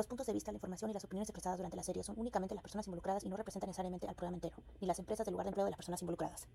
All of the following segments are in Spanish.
Los puntos de vista, la información y las opiniones expresadas durante la serie son únicamente las personas involucradas y no representan necesariamente al programa entero, ni las empresas del lugar de empleo de las personas involucradas.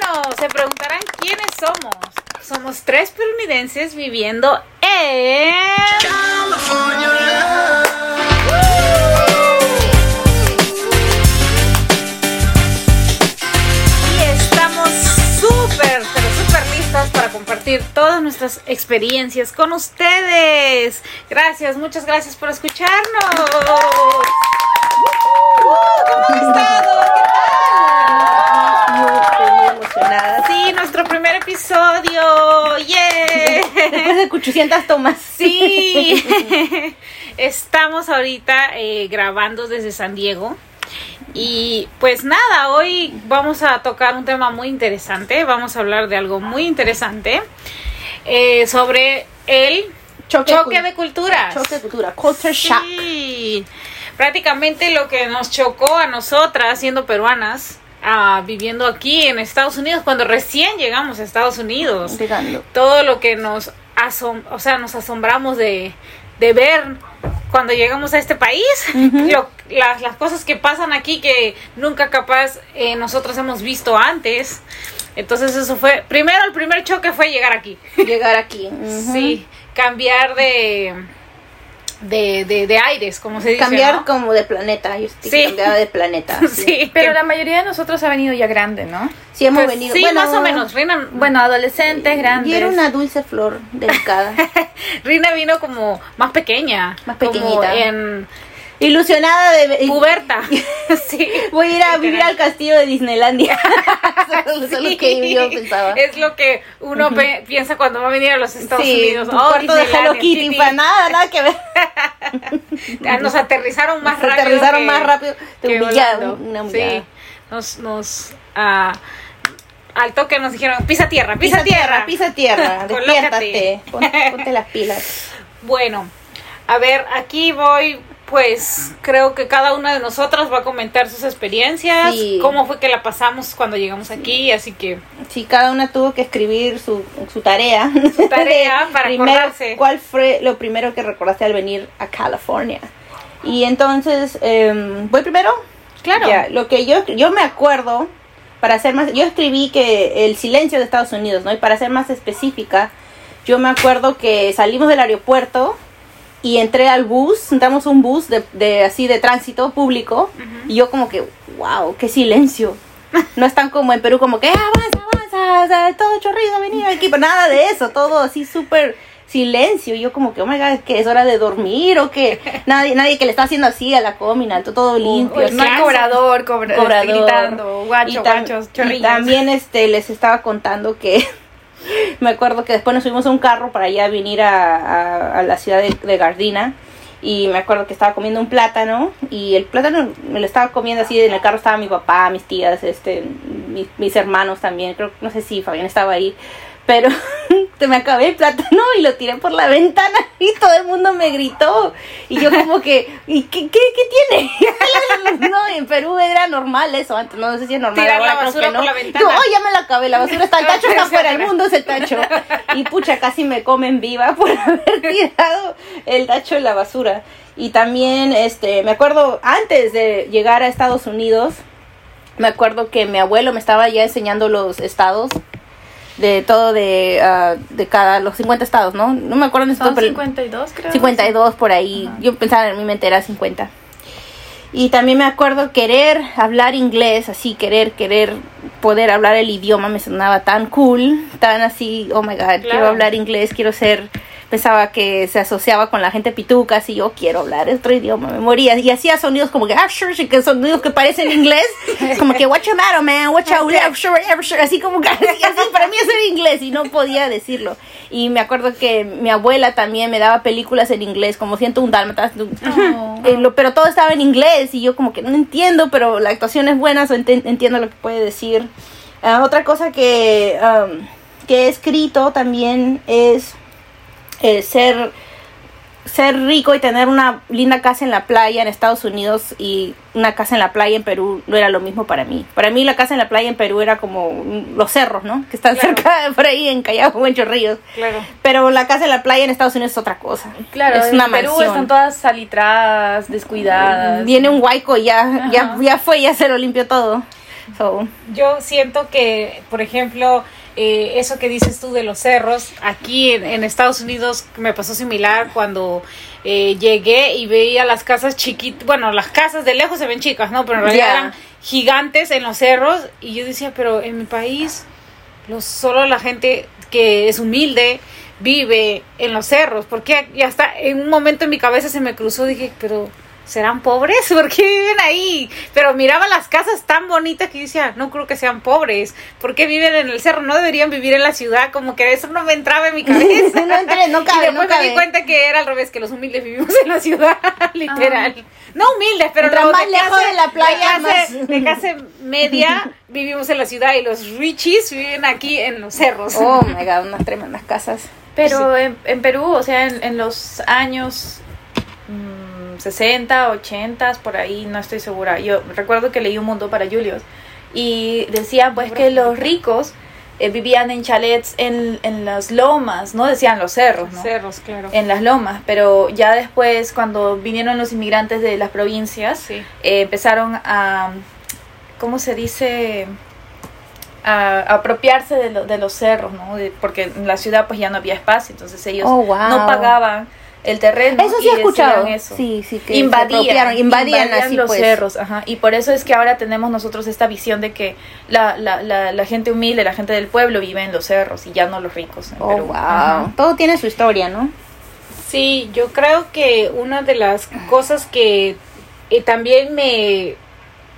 Bueno, se preguntarán quiénes somos. Somos tres estadounidenses viviendo en... Y estamos súper, pero súper listas para compartir todas nuestras experiencias con ustedes. Gracias, muchas gracias por escucharnos. ¿Cómo han estado? Emocionada. Sí, nuestro primer episodio. ¡Yeah! Después de 800 tomas. Sí. Estamos ahorita eh, grabando desde San Diego. Y pues nada, hoy vamos a tocar un tema muy interesante. Vamos a hablar de algo muy interesante eh, sobre el Choque, de culturas. Choque de cultura. Culture shock. Sí, prácticamente lo que nos chocó a nosotras, siendo peruanas, viviendo aquí en Estados Unidos, cuando recién llegamos a Estados Unidos, Llegando. todo lo que nos asom o sea, nos asombramos de, de ver cuando llegamos a este país, lo- las, las cosas que pasan aquí que nunca capaz eh, nosotros hemos visto antes. Entonces eso fue, primero el primer choque fue llegar aquí. Llegar aquí. Sí, cambiar de, de, de, de aires, como se dice. Cambiar ¿no? como de planeta. Yo estoy Sí. cambiada de planeta. Sí. Sí, Pero la mayoría de nosotros ha venido ya grande, ¿no? Sí, hemos pues, venido. sí, bueno, más o menos. Rina, Bueno, adolescentes, grandes. Y era una dulce flor delicada. Rina vino como más pequeña. Más Como pequeñita. en Ilusionada de. puberta. sí. Voy a ir a vivir Literal. al castillo de Disneylandia. Eso es lo que yo pensaba. Es lo que uno pe- piensa cuando va a venir a los Estados sí, Unidos. tu Oh, cuarto de Hello Kitty, sí, para nada, nada que ver. Nos aterrizaron más Nos rápido. aterrizaron que- más rápido. Te que una humillada. Sí. Nos, nos, ah, al toque nos dijeron, pisa tierra, pisa, tierra. Pisa tierra, despiértate. Ponte, ponte las pilas. Bueno, a ver, aquí voy, pues creo que cada una de nosotras va a comentar sus experiencias, Sí. cómo fue que la pasamos cuando llegamos aquí, así que Sí, cada una tuvo que escribir su, su tarea. Su tarea para primero, acordarse. ¿Cuál fue lo primero que recordaste al venir a California? Y entonces, em, ¿voy primero? Claro. Ya, lo que yo, yo me acuerdo, para ser más, yo escribí que el silencio de Estados Unidos, ¿no? Y para ser más específica, yo me acuerdo que salimos del aeropuerto y entré al bus, entramos un bus de, de así de tránsito público y yo como que, wow, qué silencio. No es tan como en Perú como que "Ah, avanza, avanza, o sea, todo chorrido, venir aquí, pero nada de eso, todo así súper silencio. Y yo como que, oh my god, que es hora de dormir o que nadie, nadie que le está haciendo así a la comina, todo, limpio. No hay cobrador, cobra- Cobrador. gritando, guacho, y, tam- guachos, y chorrillos. también este les estaba contando que me acuerdo que después nos subimos a un carro para allá venir a, a- la ciudad de, de Gardina y me acuerdo que estaba comiendo un plátano y el plátano me lo estaba comiendo así en el carro estaba mi papá mis tías este mis, mis hermanos también creo no sé si Fabián estaba ahí pero me acabé el plátano y lo tiré por la ventana y todo el mundo me gritó y yo como que ¿y qué, qué, qué tiene? no, en Perú era normal eso antes, no sé si es normal Tirar ahora, la creo basura que no. por la ventana. Yo, oh, ya me la acabé, la basura está, el tacho está afuera, el mundo es el tacho. Y pucha, casi me comen viva por haber tirado el tacho en la basura. Y también, este, me acuerdo, antes de llegar a Estados Unidos, me acuerdo que mi abuelo me estaba ya enseñando los estados de todo de, ah, de cada, los 50 estados, ¿no? No me acuerdo en Son pero- 52, creo. 52 por ahí. Ajá. Yo pensaba en mi mente era 50. Y también me acuerdo querer hablar inglés, así, querer, querer poder hablar el idioma me sonaba tan cool, tan así, oh my god, quiero hablar inglés, quiero ser, pensaba que se asociaba con la gente pituca, así, yo quiero hablar otro idioma, me moría. Y hacía sonidos como que, ah, sure, que sonidos que parecen inglés, como que, what you matter, man, what you, sure, sure, así como que, así, para mí eso era inglés y no podía decirlo. Y me acuerdo que mi abuela también me daba películas en inglés, como 101 dálmatas. Oh. Eh, pero todo estaba en inglés y yo como que no entiendo, pero la actuación es buena, so entiendo lo que puede decir. Ah, otra cosa que, um, que he escrito también es eh, ser ser rico y tener una linda casa en la playa en Estados Unidos y una casa en la playa en Perú no era lo mismo para mí. Para mí la casa en la playa en Perú era como los cerros, ¿no? Que están Claro. cerca de por ahí en Callao o en Chorrillos. Claro. Pero la casa en la playa en Estados Unidos es otra cosa. Claro, es en una Perú mansión. están todas salitradas, descuidadas. Viene un huaico y ya, ya, ya fue, ya se lo limpió todo. So, Yo siento que, por ejemplo, eh, eso que dices tú de los cerros, aquí en, en Estados Unidos me pasó similar cuando eh, llegué y veía las casas chiquitas, bueno, las casas de lejos se ven chicas, ¿no? Pero en realidad Ya. eran gigantes en los cerros y yo decía, pero en mi país, los, solo la gente que es humilde vive en los cerros, porque y hasta en un momento en mi cabeza se me cruzó, dije, pero ¿serán pobres? ¿Por qué viven ahí? Pero miraba las casas tan bonitas que decía, no creo que sean pobres, ¿por qué viven en el cerro? No deberían vivir en la ciudad, como que eso no me entraba en mi cabeza. No entre- no cabe, y después no me di cuenta que era al revés, que los humildes vivimos en la ciudad, literal. No humildes, pero los más lejos de la playa, de clase, más- de clase media vivimos en la ciudad y los richies viven aquí en los cerros. oh my god, unas tremendas casas. Pero en, en Perú, o sea, en, en los años 60, 80, por ahí, no estoy segura. Yo recuerdo que leí un mundo para Julius y decían pues que los ricos eh, vivían en chalets en, en las lomas, no decían los cerros, ¿no? Cerros, claro. En las lomas, pero ya después cuando vinieron los inmigrantes de las provincias, Sí. eh, empezaron a, ¿cómo se dice? A, a apropiarse de, lo- de los cerros, ¿no? De- porque en la ciudad pues ya no había espacio, entonces ellos Oh, wow. no pagaban el terreno. Eso sí y he escuchado. Eso. Sí, sí, que se Invadían, invadían, así los pues. cerros, ajá. Y por eso es que ahora tenemos nosotros esta visión de que la, la, la, la gente humilde, la gente del pueblo vive en los cerros y ya no los ricos. en Oh, Perú. wow. Ajá. Todo tiene su historia, ¿no? Sí, yo creo que una de las cosas que eh, también me,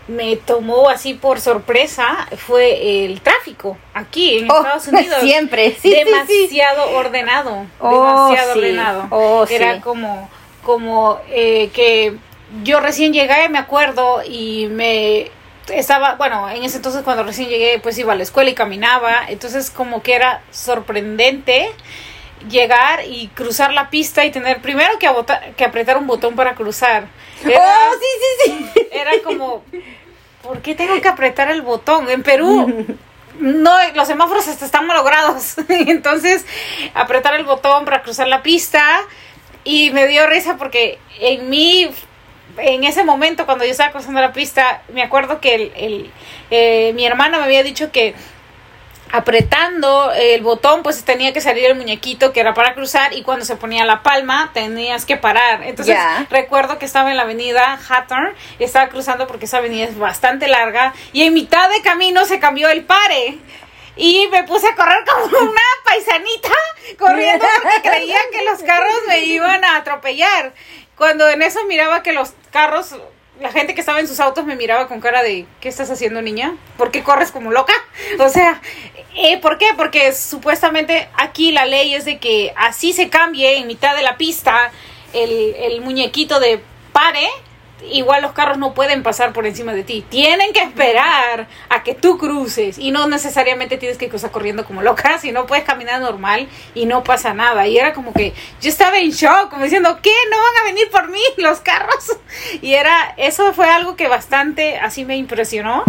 me tomó así por sorpresa fue el tráfico aquí en Oh, Estados Unidos. Siempre, sí, sí, sí. demasiado ordenado, Oh, demasiado ordenado. Oh, Era como, como eh, que yo recién llegué, me acuerdo, y me estaba, bueno, en ese entonces cuando recién llegué, pues iba a la escuela y caminaba, entonces como que era sorprendente llegar y cruzar la pista y tener primero que, apretar un botón para cruzar. Era, Oh, sí, sí, sí. era como, ¿por qué tengo que apretar el botón? En Perú no, los semáforos hasta están malogrados. Entonces, apretar el botón para cruzar la pista y me dio risa porque en mí, en ese momento cuando yo estaba cruzando la pista, me acuerdo que el, el, eh, mi hermana me había dicho que apretando el botón pues tenía que salir el muñequito que era para cruzar y cuando se ponía la palma tenías que parar entonces recuerdo que estaba en la avenida Hatton y estaba cruzando porque esa avenida es bastante larga y en mitad de camino se cambió el pare y me puse a correr como una paisanita corriendo porque creía que los carros me iban a atropellar cuando en eso miraba que los carros la gente que estaba en sus autos me miraba con cara de ¿qué estás haciendo niña? ¿por qué corres como loca? o sea eh, ¿por qué? porque supuestamente aquí la ley es de que así se cambie en mitad de la pista el, el muñequito de pare igual los carros no pueden pasar por encima de ti. Tienen que esperar a que tú cruces y no necesariamente tienes que cruzar corriendo como loca, sino puedes caminar normal y no pasa nada. Y era como que yo estaba en shock, como diciendo, ¿qué? ¿No van a venir por mí los carros? Y era, eso fue algo que bastante así me impresionó.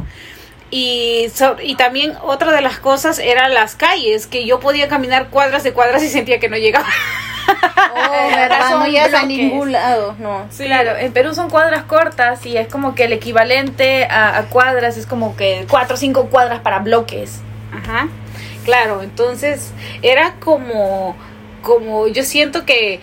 Y, so- y también otra de las cosas eran las calles, que yo podía caminar cuadras de cuadras y sentía que no llegaba. Oh, verdad, no llegas a ningún lado, no. Claro, en Perú son cuadras cortas y es como que el equivalente a, a cuadras es como que cuatro o cinco cuadras para bloques. Ajá, claro, entonces era como, como yo siento que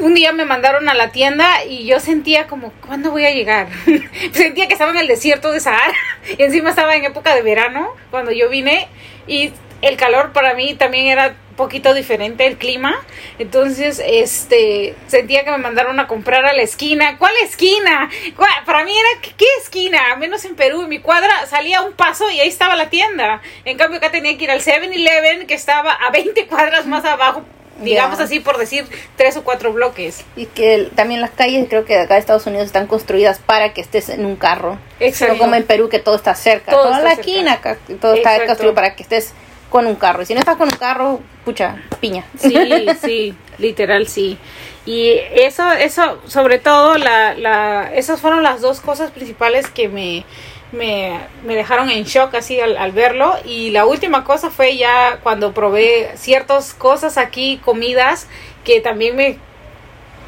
un día me mandaron a la tienda y yo sentía como, ¿cuándo voy a llegar? sentía que estaba en el desierto de Sahara y encima estaba en época de verano cuando yo vine y el calor para mí también era poquito diferente el clima. Entonces, este, sentía que me mandaron a comprar a la esquina. ¿Cuál esquina? ¿Cuál? Para mí era, ¿qué- ¿qué esquina? Menos en Perú, en mi cuadra salía un paso y ahí estaba la tienda. En cambio, acá tenía que ir al 7-Eleven, que estaba a 20 cuadras más abajo, digamos así, por decir, tres o cuatro bloques. Y que también las calles, creo que de acá de Estados Unidos están construidas para que estés en un carro. Exacto. No como en Perú, que todo está cerca. Todo Toda está la cerca. esquina, acá, todo está construido para que estés con un carro. Y si no estás con un carro, pucha, piña. Sí, sí, literal sí. Y eso, eso, sobre todo, la, la, esas fueron las dos cosas principales que me, me, me dejaron en shock así al, al verlo. Y la última cosa fue ya cuando probé ciertas cosas aquí, comidas, que también me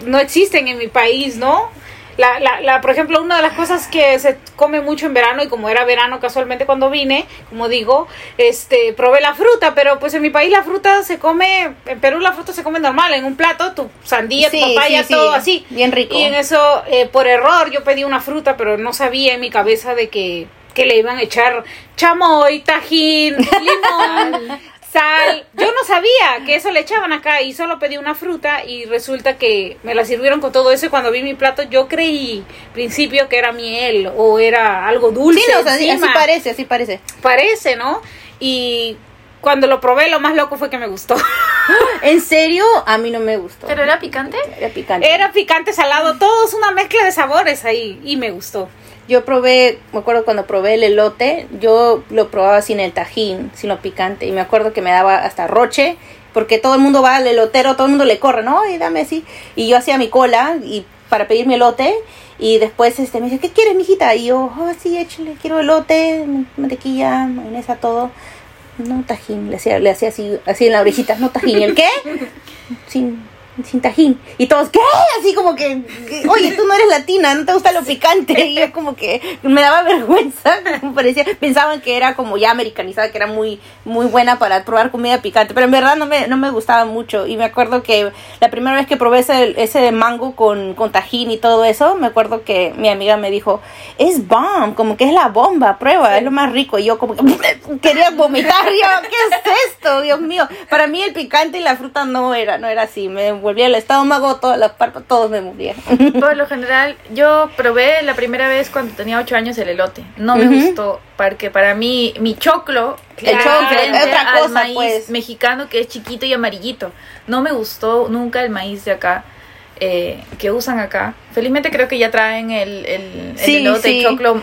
no existen en mi país, ¿no? La, la, la, por ejemplo, una de las cosas que se come mucho en verano, y como era verano casualmente cuando vine, como digo, este, probé la fruta, pero pues en mi país la fruta se come, en Perú la fruta se come normal, en un plato, tu sandía, Sí, tu papaya, sí, sí, todo así. bien rico. Y en eso, eh, por error, yo pedí una fruta, pero no sabía en mi cabeza de que, que le iban a echar chamoy, tajín, limón, sal. Yo no sabía que eso le echaban acá y solo pedí una fruta y resulta que me la sirvieron con todo eso y cuando vi mi plato yo creí principio que era miel o era algo dulce. Sí, no, o sea, así, así parece, así parece. Parece, ¿no? Y cuando lo probé lo más loco fue que me gustó. En serio, a mí no me gustó. ¿Pero era picante? Era picante. Era picante, salado, todo es una mezcla de sabores ahí y me gustó. Yo probé, me acuerdo cuando probé el elote, yo lo probaba sin el tajín, sin lo picante. Y me acuerdo que me daba hasta roche, porque todo el mundo va al elotero, todo el mundo le corre, ¿no? Y dame así. Y yo hacía mi cola y para pedir mi elote. Y después este, me dice, ¿qué quieres, mijita? Y yo, oh, sí, échale, quiero elote, mantequilla, mayonesa, todo. No tajín, le hacía, le hacía así, así en la orejita, no tajín. ¿Y el qué? Sin, sin tajín. Y todos, ¿qué? Así como que, que, oye, tú no eres latina, no te gusta lo picante. Y yo como que me daba vergüenza. Me parecía, pensaban que era como ya americanizada, que era muy, muy buena para probar comida picante. Pero en verdad no me, no me gustaba mucho. Y me acuerdo que la primera vez que probé ese, ese mango con, con tajín y todo eso, me acuerdo que mi amiga me dijo, es bomb, como que es la bomba, prueba, es lo más rico. Y yo como que quería vomitar. Yo, ¿qué es esto? Dios mío. Para mí el picante y la fruta no era, no era así. Me volvía el estómago, todas las partes, todos me morían. Por lo general, yo probé la primera vez cuando tenía 8 años el elote. No me gustó, porque para mí mi choclo El choclo, es otra al cosa, maíz pues. mexicano que es chiquito y amarillito. No me gustó nunca el maíz de acá. eh, que usan acá. Felizmente creo que ya traen el, el, el Sí, elote sí. choclo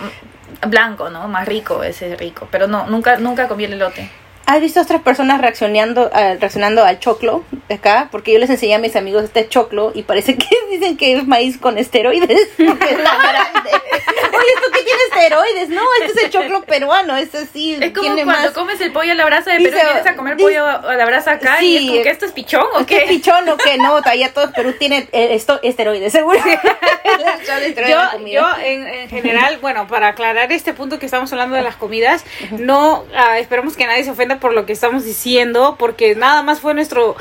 blanco, ¿no? Más rico, ese es rico. Pero no, nunca, nunca comí el elote. ¿Has visto otras personas reaccionando, ah, reaccionando al choclo de acá? Porque yo les enseñé a mis amigos este choclo y parece que dicen que es maíz con esteroides. Porque es grande. Oye, ¿esto qué tiene esteroides? No, este es el choclo peruano. Este sí Es como tiene cuando más... comes el pollo a la brasa de Dice- Perú y vienes a comer dice- pollo a la brasa acá Sí, y es como que esto es pichón o ¿Qué qué? pichón o qué? No, allá todo Perú tiene eh, esto, esteroides, seguro. Yo, yo en, en general, bueno, para aclarar este punto que estamos hablando de las comidas, no ah, esperemos que nadie se ofenda por lo que estamos diciendo, porque nada más fue nuestro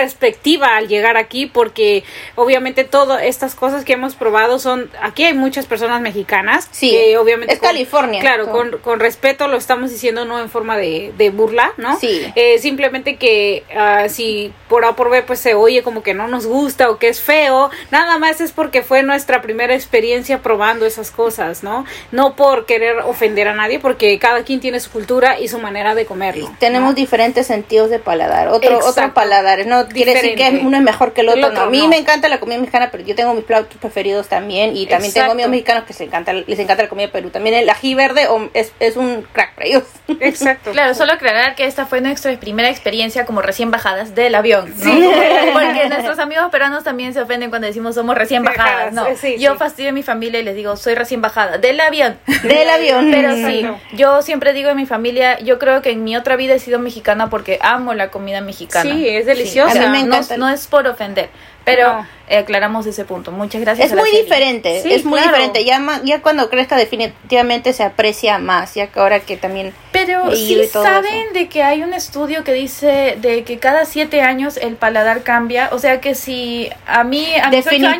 perspectiva al llegar aquí porque obviamente todas estas cosas que hemos probado son aquí hay muchas personas mexicanas Sí, que obviamente es California, claro so. con, con respeto lo estamos diciendo no en forma de, de burla no Sí. Eh, simplemente que ah, si por A por B pues se oye como que no nos gusta o que es feo nada más es porque fue nuestra primera experiencia probando esas cosas no no por querer ofender a nadie porque cada quien tiene su cultura y su manera de comerlo Tenemos ¿no? diferentes sentidos de paladar, otro, Exacto. otros paladares, no quiere decir que uno es mejor que el El otro, no. A mí no. me encanta la comida mexicana, pero yo tengo mis platos preferidos también y también tengo amigos mexicanos que se encanta, les encanta la comida de Perú. También el ají verde o- es, es un crack para ellos. exacto Claro, solo aclarar que esta fue nuestra primera experiencia como recién bajadas del avión, ¿no? Porque nuestros amigos peruanos también se ofenden cuando decimos somos recién bajadas, ¿no? Sí, Yo sí. fastidio a mi familia y les digo, soy recién bajada del avión. Del avión. Pero sí, yo siempre digo en mi familia, yo creo que en mi otra vida he sido mexicana porque amo la comida mexicana. Sí, es deliciosa. O sea, A mí me no- es por ofender, pero No. eh, aclaramos ese punto. Muchas gracias. Es a muy serie. diferente, Sí, es muy claro. diferente. Ya, ya cuando crezca definitivamente se aprecia más, ya que ahora que también... Pero sí saben de que hay un estudio que dice de que cada siete años el paladar cambia. O sea que si a mí a mis años no me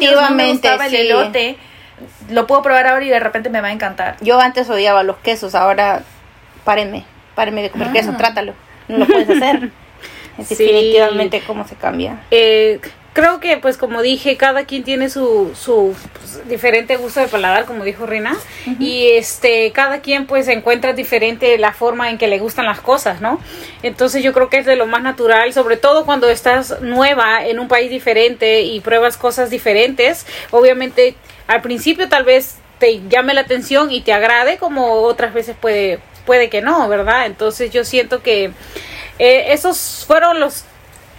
Definitivamente, gustaba el elote, lo puedo probar ahora y de repente me va a encantar. Yo antes odiaba los quesos, ahora párenme, párenme de comer Ah. queso, trátalo. no lo puedes hacer. Es Sí. definitivamente cómo se cambia. Eh, creo que, pues, como dije, cada quien tiene su, su pues, diferente gusto de paladar, como dijo Rina, y este, cada quien, pues, encuentra diferente la forma en que le gustan las cosas, ¿no? Entonces, yo creo que es de lo más natural, sobre todo cuando estás nueva en un país diferente y pruebas cosas diferentes. Obviamente, al principio, tal vez te llame la atención y te agrade, como otras veces puede, puede que no, ¿verdad? Entonces, yo siento que eh, esos fueron los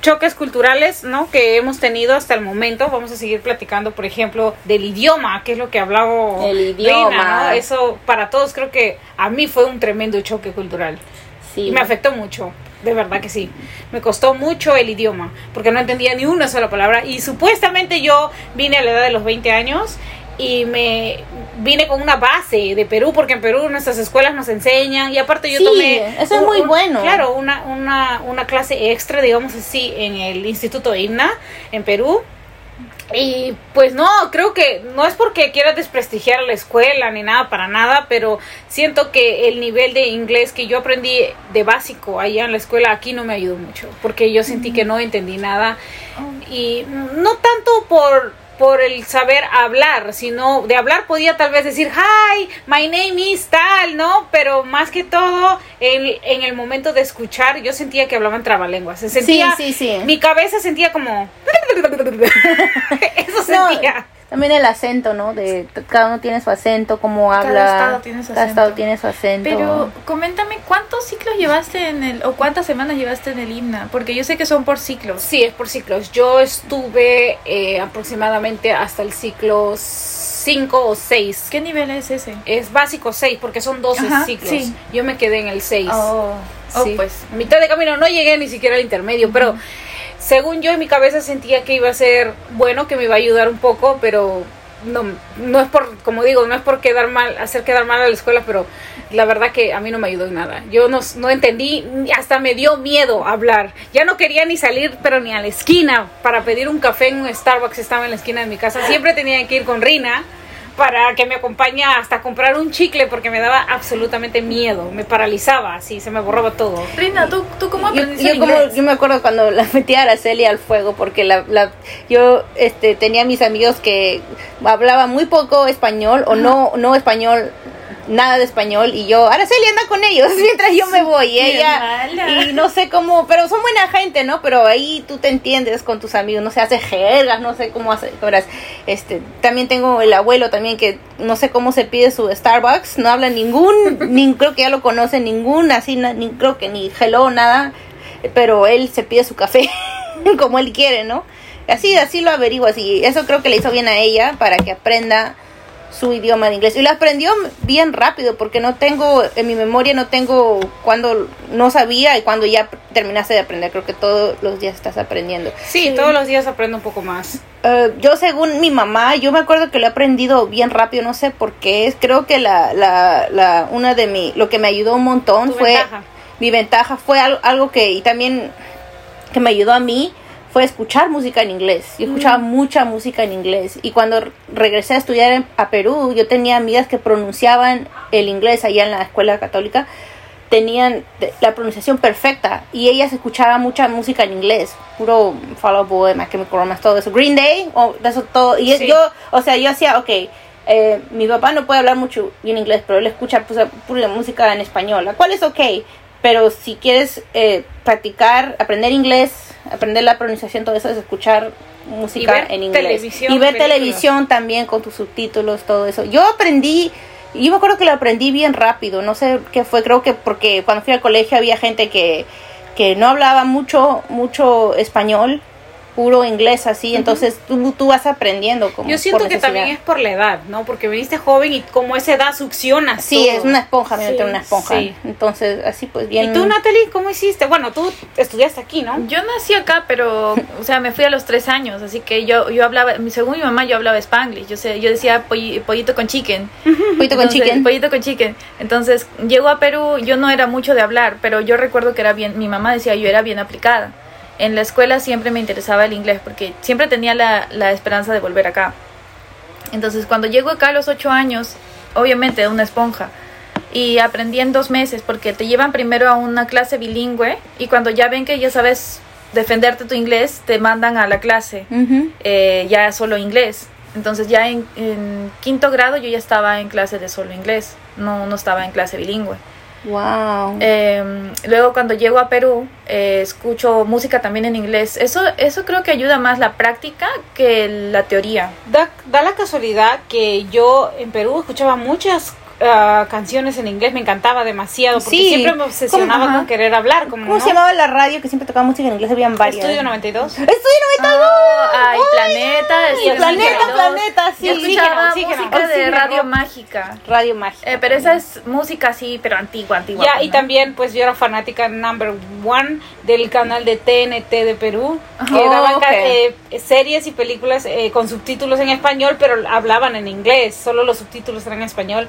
choques culturales, ¿no? Que hemos tenido hasta el momento. Vamos a seguir platicando, por ejemplo, del idioma, que es lo que hablaba El Reina. ¿no? Eso para todos creo que a mí fue un tremendo choque cultural. Sí. Me afectó mucho, de verdad que sí. Me costó mucho el idioma, porque no entendía ni una sola palabra. Y supuestamente yo vine a la edad de los 20 años y me vine con una base de Perú, porque en Perú nuestras escuelas nos enseñan. Y aparte yo Sí, tomé... eso es muy bueno. Claro, una, una, una clase extra, digamos así, en el Instituto IMNA, en Perú. Y pues no, creo que no es porque quiera desprestigiar a la escuela ni nada para nada, pero siento que el nivel de inglés que yo aprendí de básico allá en la escuela aquí no me ayudó mucho, porque yo sentí que no entendí nada y no tanto por por el saber hablar, sino de hablar podía tal vez decir, hi, my name is tal, ¿no? Pero más que todo, en, en el momento de escuchar, yo sentía que hablaban trabalenguas. Se sentía, sí, sí. mi cabeza sentía como... Eso No, sentía. También el acento, ¿no? De cada uno tiene su acento, cómo Cada habla. estado tiene su cada acento. estado tiene su acento. Pero coméntame, ¿cuántos ciclos llevaste en el, o cuántas semanas llevaste en el himna? Porque yo sé que son por ciclos. Sí, es por ciclos. Yo estuve eh, aproximadamente hasta el ciclo 5 o 6. ¿Qué nivel es ese? Es básico 6 porque son 12 Ajá, ciclos. sí. Yo me quedé en el 6. Oh, oh, Sí. pues. A mitad de camino no llegué ni siquiera al intermedio, pero según yo en mi cabeza sentía que iba a ser bueno, que me iba a ayudar un poco, pero no, no es por, como digo, no es por quedar mal, hacer quedar mal a la escuela, pero la verdad que a mí no me ayudó en nada. Yo no, no entendí, hasta me dio miedo hablar. Ya no quería ni salir, pero ni a la esquina para pedir un café en un Starbucks, estaba en la esquina de mi casa. Siempre tenía que ir con Rina para que me acompañe hasta comprar un chicle porque me daba absolutamente miedo, me paralizaba, así se me borraba todo. Rina, ¿tú, tú cómo yo, aprendiste yo como inglés? yo me acuerdo cuando la metí a Araceli al fuego porque la, la yo este tenía mis amigos que hablaban muy poco español o no no español nada de español y yo Araceli anda con ellos mientras yo me voy y ella y no sé cómo pero son buena gente no pero ahí tú te entiendes con tus amigos no se hace jergas no sé cómo hace este también tengo el abuelo también que no sé cómo se pide su Starbucks no habla ningún ni creo que ya lo conoce ningún así ni creo que ni hello nada pero él se pide su café como él quiere, ¿no? Así, así lo averiguo, así. Eso creo que le hizo bien a ella para que aprenda su idioma de inglés. Y lo aprendió bien rápido porque no tengo, en mi memoria no tengo cuando no sabía y cuando ya terminaste de aprender. Creo que todos los días estás aprendiendo. Sí, todos los días aprendo un poco más. Eh, yo según mi mamá, yo me acuerdo que lo he aprendido bien rápido, no sé por qué. Creo que la, la, la, una de mi, lo que me ayudó un montón Tu fue ventaja. mi ventaja fue algo, algo que y también que me ayudó a mí fue escuchar música en inglés. Yo escuchaba mucha música en inglés y cuando regresé a estudiar en- a Perú, yo tenía amigas que pronunciaban el inglés allá en la escuela católica, tenían la pronunciación perfecta y ellas escuchaban mucha música en inglés, puro Fall Out Boy, Chemical Romance, todo eso, Green Day, o de eso todo. Y Sí. yo, o sea, yo hacía, ok, eh, mi papá no puede hablar mucho bien inglés, pero él escucha pues, pura música en español, la cual es ok. Pero si quieres eh, practicar, aprender inglés, aprender la pronunciación, todo eso es escuchar música en inglés. televisión, y ver películas. televisión también con tus subtítulos, todo eso. Yo aprendí, yo me acuerdo que lo aprendí bien rápido, no sé qué fue, creo que porque cuando fui al colegio había gente que, que no hablaba mucho, mucho español, puro inglés así, entonces tú, tú vas aprendiendo como Yo siento por que también es por la edad, ¿no? Porque viniste joven y como esa edad succiona Sí, todo. es una esponja, Sí, una esponja. sí. Entonces, así pues bien. ¿Y tú, Natalie, cómo hiciste? Bueno, tú estudiaste aquí, ¿no? Yo nací acá, pero, o sea, me fui a los tres años, así que yo, yo hablaba, según mi mamá, yo hablaba spanglish. Yo sé, yo decía polli- pollito con chicken. Poquito con Entonces, chicken. Pollito con chicken. Entonces, llego a Perú, yo no era mucho de hablar, pero yo recuerdo que era bien, mi mamá decía yo era bien aplicada. En la escuela siempre me interesaba el inglés porque siempre tenía la, la esperanza de volver acá. Entonces, cuando llego acá a los ocho años, obviamente una esponja, y aprendí en dos meses porque te llevan primero a una clase bilingüe y cuando ya ven que ya sabes defenderte tu inglés, te mandan a la clase eh, ya solo inglés. Entonces ya en, en quinto grado yo ya estaba en clase de solo inglés, no, no estaba en clase bilingüe. Wow. Eh, luego cuando llego a Perú eh, escucho música también en inglés. Eso, eso creo que ayuda más la práctica que la teoría. Da, da la casualidad que yo en Perú escuchaba muchas ah, canciones en inglés, me encantaba demasiado, porque Sí. siempre me obsesionaba ¿Cómo? con querer hablar. Como, ¿Cómo ¿no? se llamaba la radio que siempre tocaba música en inglés? Habían varias. Estudio 92. Estudio 92. Ay, Planeta, el Planeta, 62. Planeta, sí. Yo escuchaba Oxígeno, música oxígeno. de. Radio Mágica. Radio Mágica. Eh, pero esa es música así, pero antigua, antigua. Ya, pues, y ¿no? también pues yo era fanática number one del canal de TNT de Perú, que Oh, daban ca- ok. eh, series y películas eh, con subtítulos en español, pero hablaban en inglés, solo los subtítulos eran en español.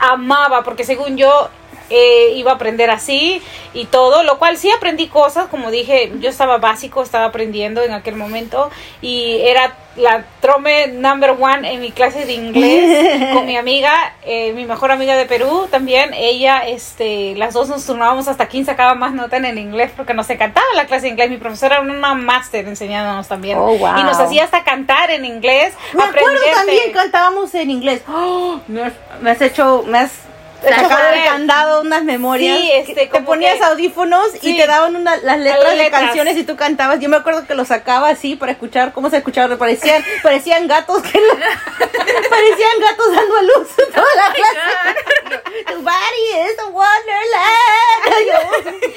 Amaba, porque según yo eh, iba a aprender así y todo, lo cual sí aprendí cosas, como dije, yo estaba básico, estaba aprendiendo en aquel momento y era la trome number one en mi clase de inglés con mi amiga, eh, mi mejor amiga de Perú también, ella, este, las dos nos turnábamos hasta quién sacaba más nota en el inglés porque nos encantaba la clase de inglés, mi profesora era una máster enseñándonos también Oh, wow. y nos hacía hasta cantar en inglés, Me acuerdo también cantábamos en inglés. ¡Oh! me has hecho, me has Sacado del candado unas memorias. Sí, este, que te ponías que- audífonos Sí. y te daban una, las letras de letras. canciones y tú cantabas. Yo me acuerdo que lo sacaba así para escuchar cómo se escuchaba. Parecían, parecían gatos que parecían gatos dando a luz toda la clase. Tu body is a wonderland.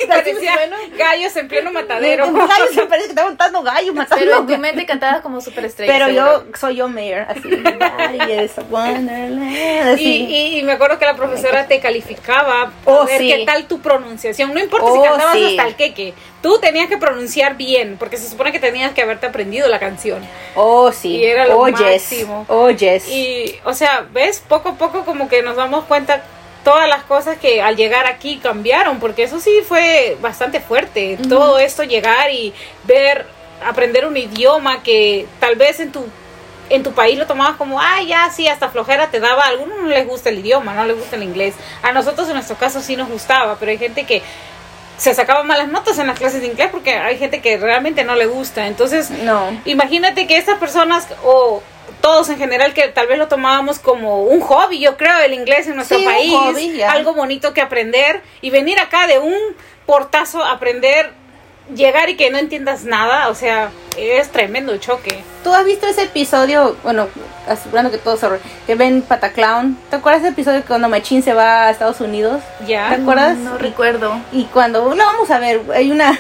Parecía gallos en pleno matadero. un gallo se parece que estaban montando gallos matando Pero en tu gallos. mente cantabas como superestrella. Pero seguro. yo soy yo mayor, así. Body is a wonderland. Así. Y, y- y me acuerdo que la profesora te calificaba Oh, a ver sí. qué tal tu pronunciación. No importa si Oh, cantabas sí. hasta el queque. Tú tenías que pronunciar bien, porque se supone que tenías que haberte aprendido la canción. Oh, sí. Y era lo oh, yes. máximo. Oh, yes. Y, o sea, ves, poco a poco como que nos damos cuenta todas las cosas que al llegar aquí cambiaron, porque eso sí fue bastante fuerte. Todo esto llegar y ver, aprender un idioma que tal vez en tu en tu país lo tomabas como, ah, ya, sí, hasta flojera te daba. A algunos no les gusta el idioma, no les gusta el inglés. A nosotros en nuestro caso sí nos gustaba, pero hay gente que se sacaba malas notas en las clases de inglés porque hay gente que realmente no le gusta. Entonces, No. Imagínate que estas personas o todos en general que tal vez lo tomábamos como un hobby, yo creo, el inglés en nuestro Sí, país, hobby, algo bonito que aprender y venir acá de un portazo a aprender, llegar y que no entiendas nada, o sea, es tremendo choque. ¿Tú has visto ese episodio? Bueno, asegurando que todo se re- que ven Pataclown. ¿Te acuerdas ese episodio cuando Machín se va a Estados Unidos? Ya. ¿Te acuerdas? No recuerdo. Y cuando, no, vamos a ver, hay una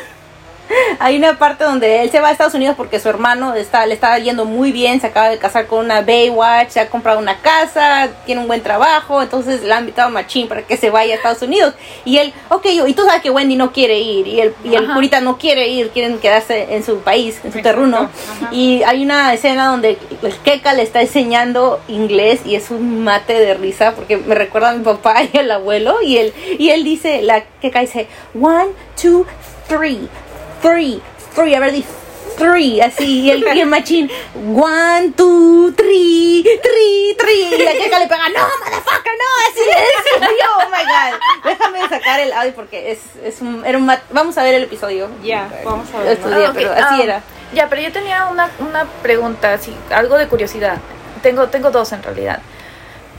hay una parte donde él se va a Estados Unidos porque su hermano está le está yendo muy bien, se acaba de casar con una Baywatch, se ha comprado una casa, tiene un buen trabajo, entonces le ha invitado a Machín para que se vaya a Estados Unidos. Y él, ok, y tú sabes que Wendy no quiere ir, y el, y el Ajá. curita no quiere ir, quieren quedarse en su país, en su terruno. Ajá. Y hay una escena donde el Keka le está enseñando inglés y es un mate de risa porque me recuerda a mi papá y al abuelo y él, y él dice, la Keka dice, one, two, three, three, three, a ver, di three, así, y el, y el machín, one, two, three, three, three, y la Keka le pega, no, motherfucker, no, así es, yo, oh my god, déjame sacar el audio porque es, es un, era un vamos a ver el episodio. Ya, vamos a Lo verlo. estudié, Ah, pero así Ah, era. Ya, pero yo tenía una, una pregunta, así, algo de curiosidad. Tengo, tengo dos en realidad.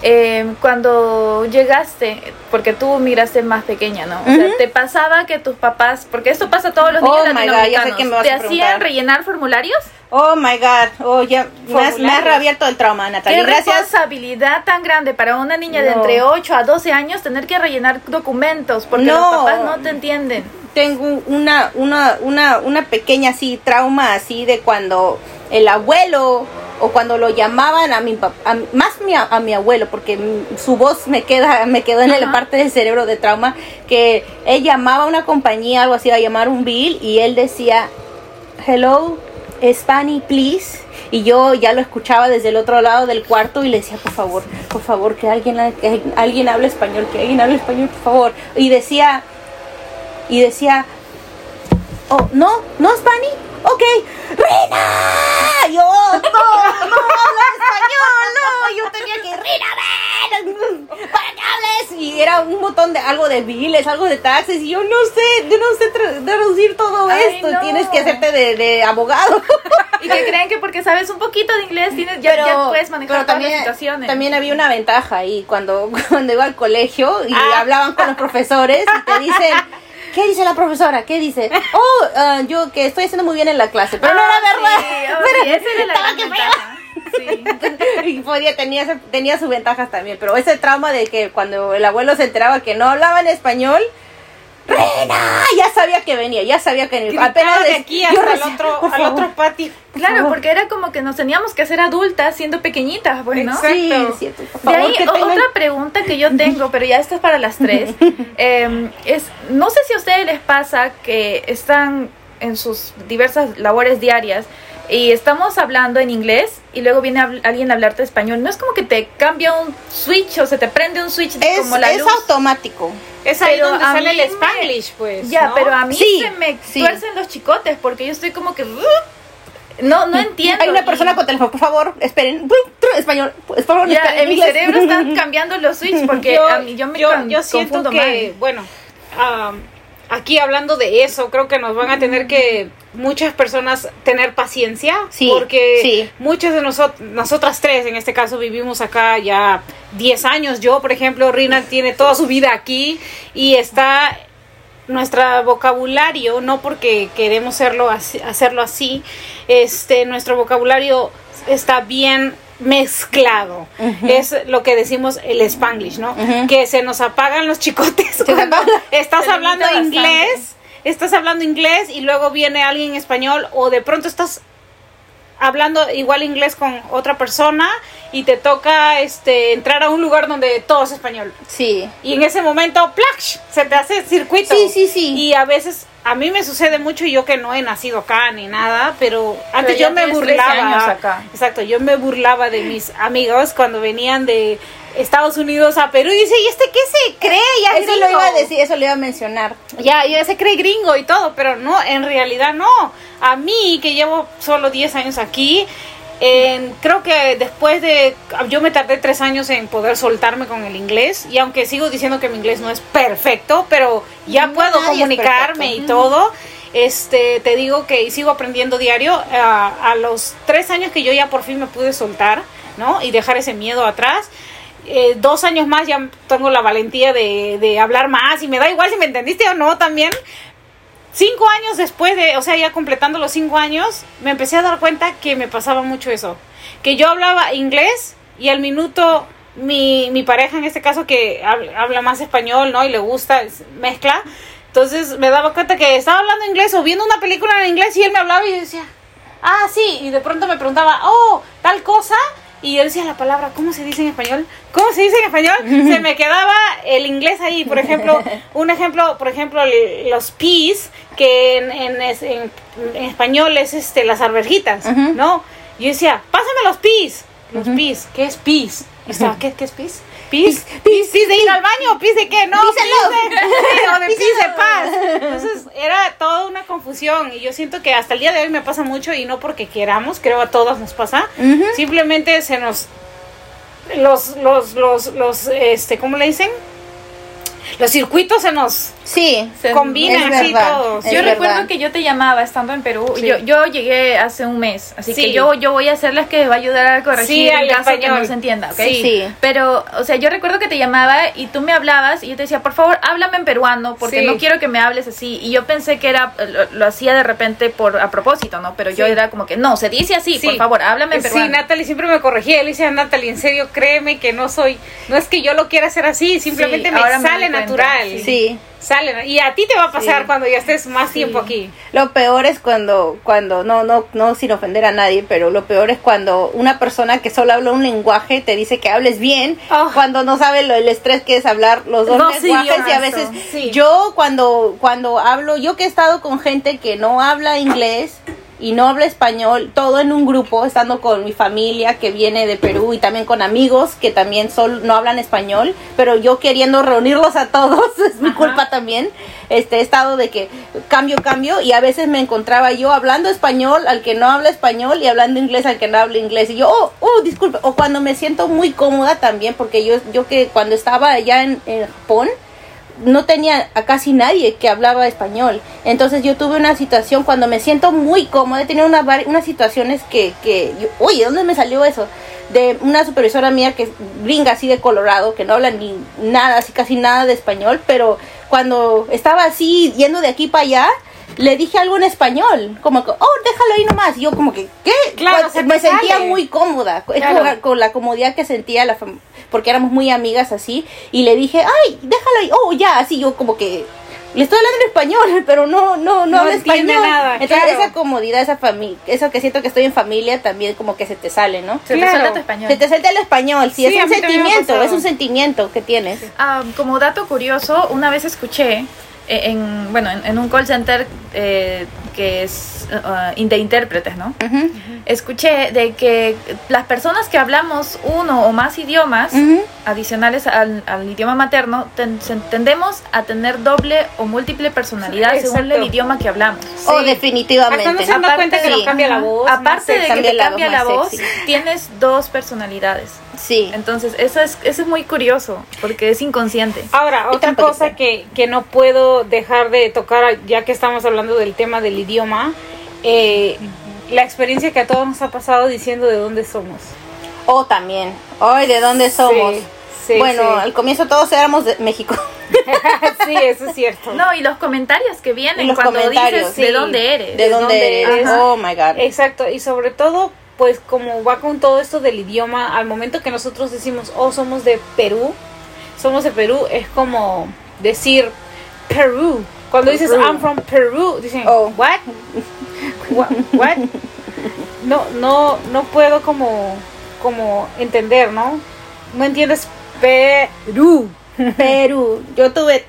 Eh, cuando llegaste, porque tú migraste más pequeña, ¿no? O sea, Ujú. ¿te pasaba que tus papás, porque esto pasa a todos los Oh niños God, ya sé latinoamericanos, me vas ¿te hacían rellenar formularios? Oh my god, oh ya, me has, me has Formularios. reabierto el trauma, Natalia. ¿Qué Gracias. responsabilidad tan grande para una niña de No. entre 8 a 12 años tener que rellenar documentos porque No. los papás no te entienden? Tengo una, una, una, una pequeña así trauma así de cuando el abuelo o cuando lo llamaban a mi papá, más mi, a mi abuelo, porque su voz me queda, me quedó en la parte del cerebro de trauma, que él llamaba a una compañía, algo así, a llamar un bill y él decía, hello, Spanish, please. Y yo ya lo escuchaba desde el otro lado del cuarto y le decía, por favor, por favor, que alguien, que alguien hable español, que alguien hable español, por favor. Y decía, y decía, oh, no, no Spanish, ok, Rina. Yo, no, no español, no. Yo tenía que, Rina, ven, para que hables y era un botón de algo de biles, algo de taxes y yo no sé, yo no sé tra- traducir todo Ay, esto, no. tienes que hacerte de, de abogado. Y que creen que porque sabes un poquito de inglés tienes, ya, ya puedes manejar pero todas también, las situaciones. también había una ventaja ahí cuando, cuando iba al colegio y Ah. hablaban con los profesores y te dicen, ¿qué dice la profesora? ¿Qué dice? Oh, ah, yo que estoy haciendo muy bien en la clase, pero no Ah, era verdad. Sí, oh, sí, esa era la gran ventaja. Sí. y podía, tenía, tenía sus ventajas también, pero ese trauma de que cuando el abuelo se enteraba que no hablaba en español, ¡Rena! Ya sabía que venía, ya sabía que venía. Gritaba de aquí yo hasta el recién- otro, por al otro patio. Claro, favor. porque era como que nos teníamos que hacer adultas siendo pequeñitas, pues, ¿no? Exacto. Sí, es cierto. Por De favor, ahí, que o- tengan- otra pregunta que yo tengo, pero ya esta es para las tres, eh, es, no sé si a ustedes les pasa que están en sus diversas labores diarias y estamos hablando en inglés y luego viene habl- alguien a hablarte español, no es como que te cambia un switch o se te prende un switch es, como la es luz. automático. Es ahí Pero donde a sale el me- Spanglish, pues. Ya, ¿no? pero a mí Sí, se me sí. tuercen los chicotes porque yo estoy como que... No, no entiendo. Hay una y- persona con teléfono, por favor, esperen. Español, por favor, Ya, en mi inglés. cerebro están cambiando los switches porque yo, a mí yo me yo, yo siento confundo que, mal. bueno, am, aquí hablando de eso, creo que nos van a tener que muchas personas tener paciencia, Sí, porque sí. muchas de nosotros, nosotras tres en este caso vivimos acá ya 10 años. Yo, por ejemplo, Rina tiene toda su vida aquí y está nuestro vocabulario, no porque queremos hacerlo así, hacerlo así, este, nuestro vocabulario está bien mezclado. Es lo que decimos el spanglish, ¿no? Que se nos apagan los chicotes cuando estás Se hablando inglés, estás hablando inglés y luego viene alguien en español o de pronto estás hablando igual inglés con otra persona y te toca este entrar a un lugar donde todo es español. Sí. Y en ese momento, ¡plash! Se te hace circuito. Sí, sí, sí. Y a veces, a mí me sucede mucho, y yo que no he nacido acá ni nada, pero antes yo me tienes 13 burlaba. acá. Exacto, yo me burlaba de mis amigos cuando venían de Estados Unidos a Perú y dice, ¿y este qué se cree? Ya Eso gringo". lo iba a decir, eso lo iba a mencionar. Ya, ya se cree gringo y todo, pero no, en realidad no. A mí, que llevo solo 10 años aquí, en- creo que después de... Yo me tardé tres años en poder soltarme con el inglés y aunque sigo diciendo que mi inglés no es perfecto, pero ya No, puedo comunicarme y todo. Este, te digo que sigo aprendiendo diario. a a los tres años que yo ya por fin me pude soltar, ¿no? Y dejar ese miedo atrás. eh, dos años más ya tengo la valentía de, de hablar más y me da igual si me entendiste o no también. Cinco años después de, o sea, ya completando los cinco años, me empecé a dar cuenta que me pasaba mucho eso. Que yo hablaba inglés y al minuto mi, mi pareja, en este caso, que habla, más español, ¿no? Y le gusta, mezcla. Entonces me daba cuenta que estaba hablando inglés o viendo una película en inglés y él me hablaba y yo decía, ah, sí. Y de pronto me preguntaba, oh, tal cosa. Y yo decía la palabra, ¿cómo se dice en español? ¿Cómo se dice en español? se me quedaba el inglés ahí. Por ejemplo, un ejemplo, por ejemplo, los peas, que en, en, en- en español es este las arvejitas. ¿no? Yo decía, pásame los peas. Los peas, ¿qué es peas? Y estaba, ¿qué, ¿qué es peas? ¿Pis? ¿Pis, pis de ir al baño? ¿Pis de qué? No, Pis de pis de, o de pis de paz. Entonces era toda una confusión y yo siento que hasta el día de hoy me pasa mucho y no porque queramos, creo a todas nos pasa. Simplemente se nos los los los los este, ¿cómo le dicen? Los circuitos se nos Sí. Se- combinan es así verdad, todos. es Yo verdad. recuerdo que yo te llamaba estando en Perú. Sí. Yo, yo llegué hace un mes, así Sí. que yo, yo voy a ser la que va a ayudar a corregir Sí, en caso que español. no se entienda, ¿ok? Sí. Sí. Pero, o sea, yo recuerdo que te llamaba y tú me hablabas y yo te decía, por favor, háblame en peruano porque Sí. no quiero que me hables así. Y yo pensé que era, lo, lo hacía de repente por a propósito, ¿no? Pero yo Sí. era como que, no, se dice así, Sí. por favor, háblame en Sí, peruano. Natalie siempre me corregía. Le decía, Natalie, en serio, créeme que no soy, no es que yo lo quiera hacer así, simplemente Sí, me ahora natural. Sí. Sale, y a ti te va a pasar Sí. cuando ya estés más tiempo Sí. aquí. Lo peor es cuando, cuando, no, no, no sin ofender a nadie, pero lo peor es cuando una persona que solo habla un lenguaje te dice que hables bien, Oh. cuando no sabe lo, el estrés que es hablar los dos Dos lenguajes y a veces sí. yo cuando, cuando hablo, yo que he estado con gente que no habla inglés, y no hablo español, todo en un grupo, estando con mi familia que viene de Perú y también con amigos que también son, no hablan español, pero yo queriendo reunirlos a todos, es mi culpa también. Este estado de que cambio, cambio y a veces me encontraba yo hablando español al que no habla español y hablando inglés al que no habla inglés y yo, oh, oh, disculpe, o cuando me siento muy cómoda también porque yo, yo que cuando estaba allá en, en Japón, no tenía a casi nadie que hablaba español. Entonces yo tuve una situación cuando me siento muy cómoda, he tenido una, unas situaciones que, que yo- ¿dónde me salió eso? De una supervisora mía que es gringa así de Colorado, que no habla ni nada, así casi nada de español, pero cuando estaba así yendo de aquí para allá, le dije algo en español, como que, oh, déjalo ahí nomás. Y yo como que, ¿qué? Claro, Pues, se me sentía muy cómoda, Claro. con, con la comodidad que sentía la porque éramos muy amigas así, y le dije, ay, déjalo ahí, oh, ya, así yo como que le estoy hablando en español, pero no, no, no, No hablo español. nada, Entonces claro. esa comodidad, esa familia, eso que siento que estoy en familia también como que se te sale, ¿no? Se te suelta tu español. Se te suelta el español, sí, es un sentimiento, es un sentimiento que tienes. Ah, como dato curioso, una vez escuché en, bueno, en, en un call center eh, que es ah, de intérpretes, ¿no? Ujú, Escuché de que las personas que hablamos uno o más idiomas ujú. adicionales al, al idioma materno ten- tendemos a tener doble o múltiple personalidad según Exacto. el idioma que hablamos. Oh, definitivamente. Hasta no se Aparte cuenta que de- nos cambia la voz. Aparte de que cambia te la cambia voz la voz, sexy. tienes dos personalidades. Sí. Entonces, eso es, eso es muy curioso, porque es inconsciente. Ahora, otra cosa que, que no puedo dejar de tocar, ya que estamos hablando del tema del idioma, eh, la experiencia que a todos nos ha pasado diciendo de dónde somos. Oh, también. Ay, ¿de dónde somos? Sí, sí, bueno, sí. al comienzo todos éramos de México. sí, eso es cierto. No, y los comentarios que vienen los cuando dices de dónde eres. ¿De dónde dónde eres? eres? Oh, my God. Exacto, y sobre todo, pues como va con todo esto del idioma, al momento que nosotros decimos, oh, somos de Perú, somos de Perú, es como decir Perú. Cuando dices. I'm from Perú, dicen, Oh. what? what? What? No, no, no puedo como, como entender, ¿no? No entiendes Perú. Perú. Yo tuve,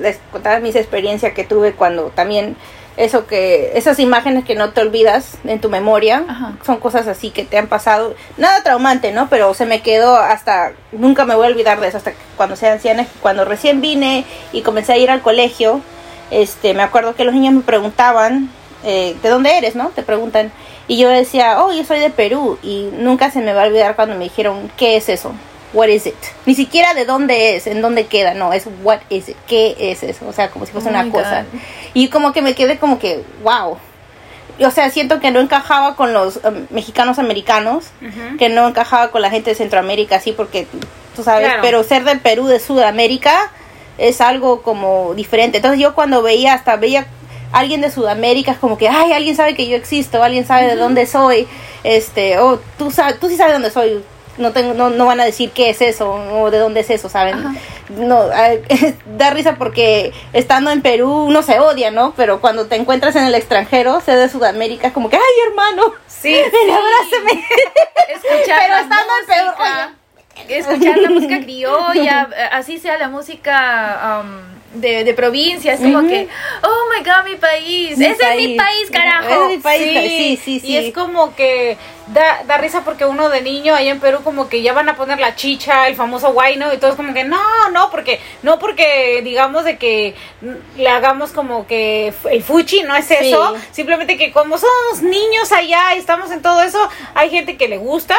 les contaba mis experiencias que tuve cuando también eso que, esas imágenes que no te olvidas en tu memoria, Ajá. son cosas así que te han pasado, nada traumante, ¿no? Pero se me quedó hasta, nunca me voy a olvidar de eso, hasta cuando sea anciana, cuando recién vine y comencé a ir al colegio, este, me acuerdo que los niños me preguntaban, eh, ¿de dónde eres, no? Te preguntan. Y yo decía, oh, yo soy de Perú. Y nunca se me va a olvidar cuando me dijeron, ¿qué es eso? What is it? Ni siquiera de dónde es, en dónde queda, no, es what is it, ¿qué es eso? O sea, como si fuese Oh una cosa. God. Y como que me quedé como que, wow. O sea, siento que no encajaba con los um, mexicanos americanos, que no encajaba con la gente de Centroamérica, así porque, tú sabes, Claro. pero ser del Perú, de Sudamérica, es algo como diferente. Entonces yo cuando veía, hasta veía alguien de Sudamérica, es como que, ay, alguien sabe que yo existo, alguien sabe de dónde soy, este, o tú, sabes, tú sí sabes dónde soy. No, tengo, no, no van a decir qué es eso o de dónde es eso, ¿saben? Ajá. No, ay, da risa porque estando en Perú uno se odia, ¿no? Pero cuando te encuentras en el extranjero, sé de Sudamérica, es como que, ay, hermano, Sí, ven, abrázame. Pero estando en Perú, escuchar la música criolla, así sea la música um, de, de provincia, es como que, oh my god, mi país, Mi ese es mi país. país, carajo. Es mi país, sí, sí, sí. Y es como que da, da risa porque uno de niño allá en Perú como que ya van a poner la chicha, el famoso guayno y todos como que no, no, porque no porque digamos de que le hagamos como que el fuchi, no es eso, Sí. simplemente que como somos niños allá y estamos en todo eso, hay gente que le gusta.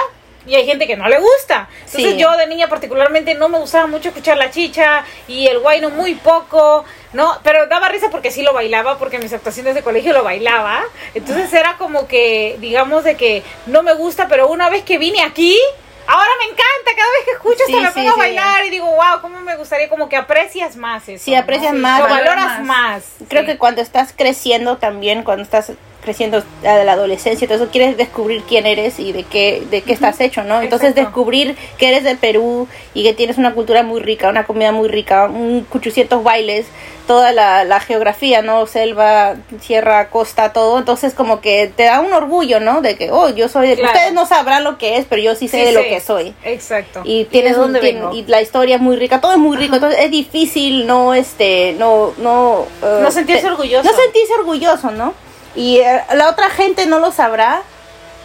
Y hay gente que no le gusta. Entonces Sí. yo de niña particularmente no me gustaba mucho escuchar la chicha y el guayno muy poco, ¿no? Pero daba risa porque sí lo bailaba, porque en mis actuaciones de colegio lo bailaba. Entonces era como que, digamos, de que no me gusta, pero una vez que vine aquí, ahora me encanta. Cada vez que escucho Sí, hasta me sí, pongo a sí. bailar y digo, wow, cómo me gustaría, como que aprecias más eso. Sí, aprecias ¿no? más, Lo valoras más. Creo que cuando estás creciendo también, cuando estás creciendo a la adolescencia, eso quieres descubrir quién eres y de qué de qué estás hecho, ¿no? Entonces Exacto. descubrir que eres de Perú y que tienes una cultura muy rica, una comida muy rica, un cuchucientos bailes, toda la, la geografía, ¿no? Selva, sierra, costa, todo. Entonces como que te da un orgullo, ¿no? De que, oh, yo soy de... Claro. Ustedes no sabrán lo que es, pero yo sí sé Sí de lo que soy. Exacto. y tienes un- dónde tien- vengo? y la historia es muy rica todo es muy rico entonces es difícil no este no no eh, No sentirse te- orgulloso. no sentirse orgulloso no Y eh, la otra gente no lo sabrá,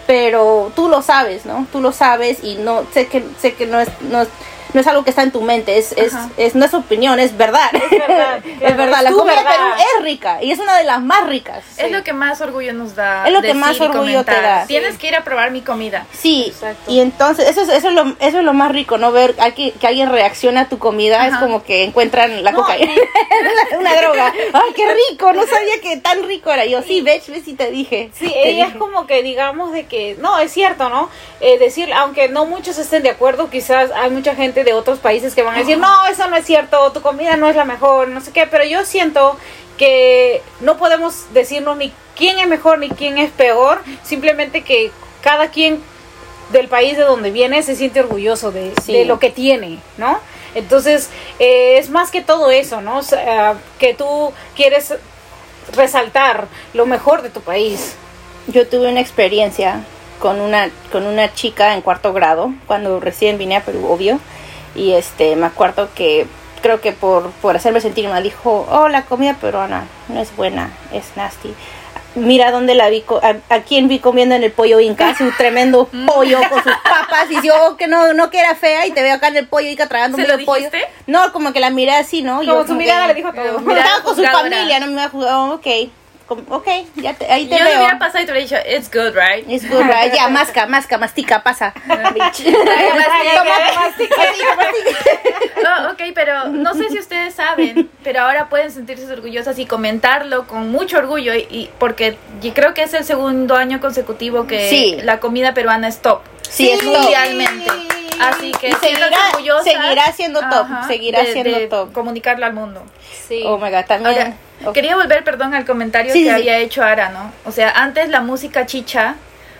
pero tú lo sabes, ¿no? Tú lo sabes y no sé que sé que no es no es, no es algo que está en tu mente, es, es, es no es opinión, es verdad. Es verdad, es verdad, la comida de. Perú es rica y es una de las más ricas. Es lo que más orgullo nos da. Es lo que más orgullo te da. Tienes que ir a probar mi comida. Sí, Exacto. y entonces eso es, eso es lo eso es lo más rico, no ver que, que alguien reacciona a tu comida, es como que encuentran la No, cocaína, una, una droga. Ay, qué rico, no sabía que tan rico era. Yo sí, ves, ves y te dije. Sí, Te ella es como que digamos de que, no, es cierto, ¿no? Eh, decir, aunque no muchos estén de acuerdo, quizás hay mucha gente de otros países que van a decir, no, eso no es cierto, tu comida no es la mejor, no sé qué, pero yo siento que no podemos decirnos ni quién es mejor ni quién es peor, simplemente que cada quien del país de donde viene se siente orgulloso de, Sí. de lo que tiene, ¿no? Entonces, eh, es más que todo eso, ¿no? O sea, que tú quieres resaltar lo mejor de tu país. Yo tuve una experiencia con una con una chica en cuarto grado cuando recién vine a Perú, obvio, y este me acuerdo que creo que por por hacerme sentir mal dijo, "Oh, la comida peruana no es buena, es nasty." Mira dónde la vi, co- a, a quién vi comiendo en el pollo inca, su tremendo pollo con sus papas y yo que no no que era fea y te veo acá en el pollo inca tragando ¿Se medio lo pollo. No, como que la miré así, ¿no? Como Yo su mirada le dijo todo. Estaba con su familia, no me iba a jugar, oh, ok, ok, ya te, ahí te Yo veo. le hubiera pasado y te hubiera dicho, it's good, right? Es good, right? Ya, masca, masca, mastica, pasa. Mastica. Oh, ok, pero no sé si ustedes saben, pero ahora pueden sentirse orgullosas y comentarlo con mucho orgullo, y, y- porque yo creo que es el segundo año consecutivo que Sí. la comida peruana es top Sí, es top. mundialmente. Así que Y seguirá- orgullosas. seguirá siendo top, seguirá siendo top. Comunicarlo al mundo. Sí. Oh my god, también. Ahora, quería volver, perdón, al comentario Sí, que sí, había hecho Ara, ¿no? O sea, antes la música chicha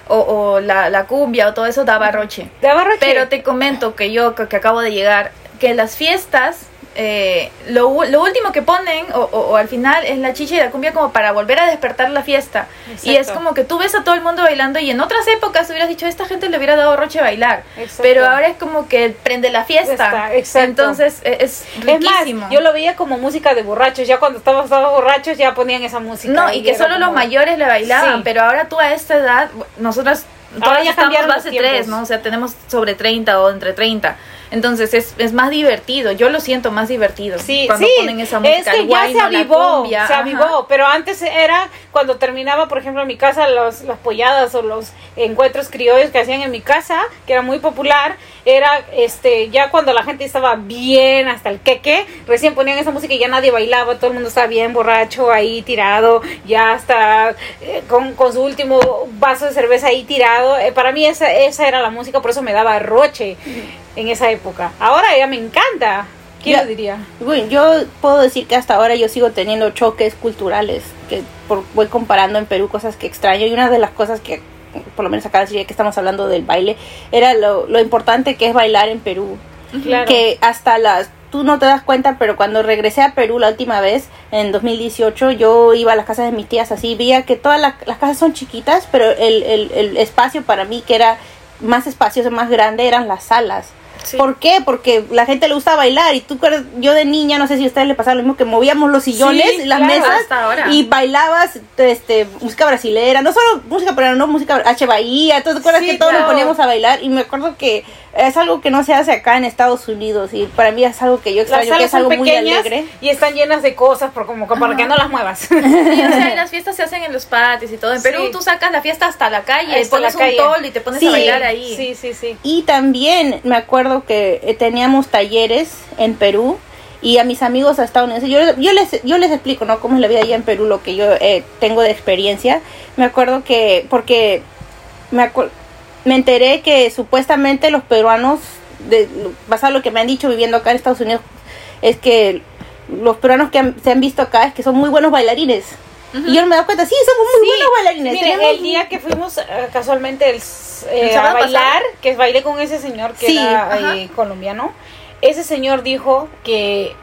o, o la, la cumbia o todo eso daba roche. De abarroche. Pero te comento que yo, que, que acabo de llegar, que las fiestas, eh, lo, lo último que ponen, o, o- o al final, es la chicha y la cumbia como para volver a despertar la fiesta. Y es como que tú ves a todo el mundo bailando y en otras épocas hubieras dicho, esta gente le hubiera dado roche bailar. Exacto. Pero ahora es como que prende la fiesta. Exacto. Entonces e- es Es riquísimo. más, yo lo veía como música de borrachos. Ya cuando estábamos todos borrachos ya ponían esa música. No, y que solo los mayores le bailaban, Sí. pero ahora tú a esta edad, nosotras Ahora ya estamos base tiempos. 3, ¿no? O sea, tenemos sobre 30 o entre 30. Entonces es, es más divertido, yo lo siento más divertido Sí, cuando sí, ponen esa música, es que el ya guayno, se avivó, cumbia, se ajá. avivó, pero antes era cuando terminaba, por ejemplo, en mi casa los, las polladas o los encuentros criollos que hacían en mi casa, que era muy popular, era este ya cuando la gente estaba bien hasta el queque, recién ponían esa música y ya nadie bailaba, todo el mundo estaba bien borracho ahí tirado, ya hasta eh, con, con su último vaso de cerveza ahí tirado, Eh, para mí esa, esa era la música, por eso me daba roche en esa época. Ahora ya me encanta. ¿Quién Ya. lo diría? Bueno, yo puedo decir que hasta ahora yo sigo teniendo choques culturales, que por- voy comparando en Perú cosas que extraño y una de las cosas que, por lo menos acá ya que estamos hablando del baile, era lo, lo importante que es bailar en Perú. Claro. que hasta las tú no te das cuenta pero cuando regresé a Perú la última vez en 2018 yo iba a las casas de mis tías así veía que todas las, las casas son chiquitas pero el, el, el espacio para mí que era más espacioso más grande eran las salas Sí. ¿Por qué? Porque la gente le gusta bailar y tú, yo de niña, no sé si a ustedes les pasaba lo mismo, que movíamos los sillones, Sí, las claro, mesas hasta ahora. y bailabas este, música brasilera, no solo música peruana, no música H Bahía, ¿tú te acuerdas Sí, que todos nos poníamos a bailar? Y me acuerdo que es algo que no se hace acá en Estados Unidos y para mí es algo que yo Las extraño, que es algo son muy alegre. y están llenas de cosas por como para que no las muevas. Sí, o sea, y las fiestas se hacen en los patios y todo. En Sí. Perú tú sacas la fiesta hasta la calle, Hasta pones la calle. un tol y te pones Sí, a bailar ahí. Sí, sí, sí. Y también me acuerdo que eh, teníamos talleres en Perú y a mis amigos estadounidenses, yo, yo, les, yo les explico, ¿no? Cómo es la vida allá en Perú, lo que yo eh, tengo de experiencia. Me acuerdo que, porque me, acuer- me enteré que supuestamente los peruanos, de, basado en lo que me han dicho viviendo acá en Estados Unidos, es que los peruanos que han- se han visto acá es que son muy buenos bailarines. Y yo no me doy cuenta, sí, somos muy Sí, buenos bailarines. Mire, tenemos- el día que fuimos eh, casualmente el, eh, ¿El a bailar, pasado? que bailé con ese señor que Sí, era eh, colombiano, ese señor dijo que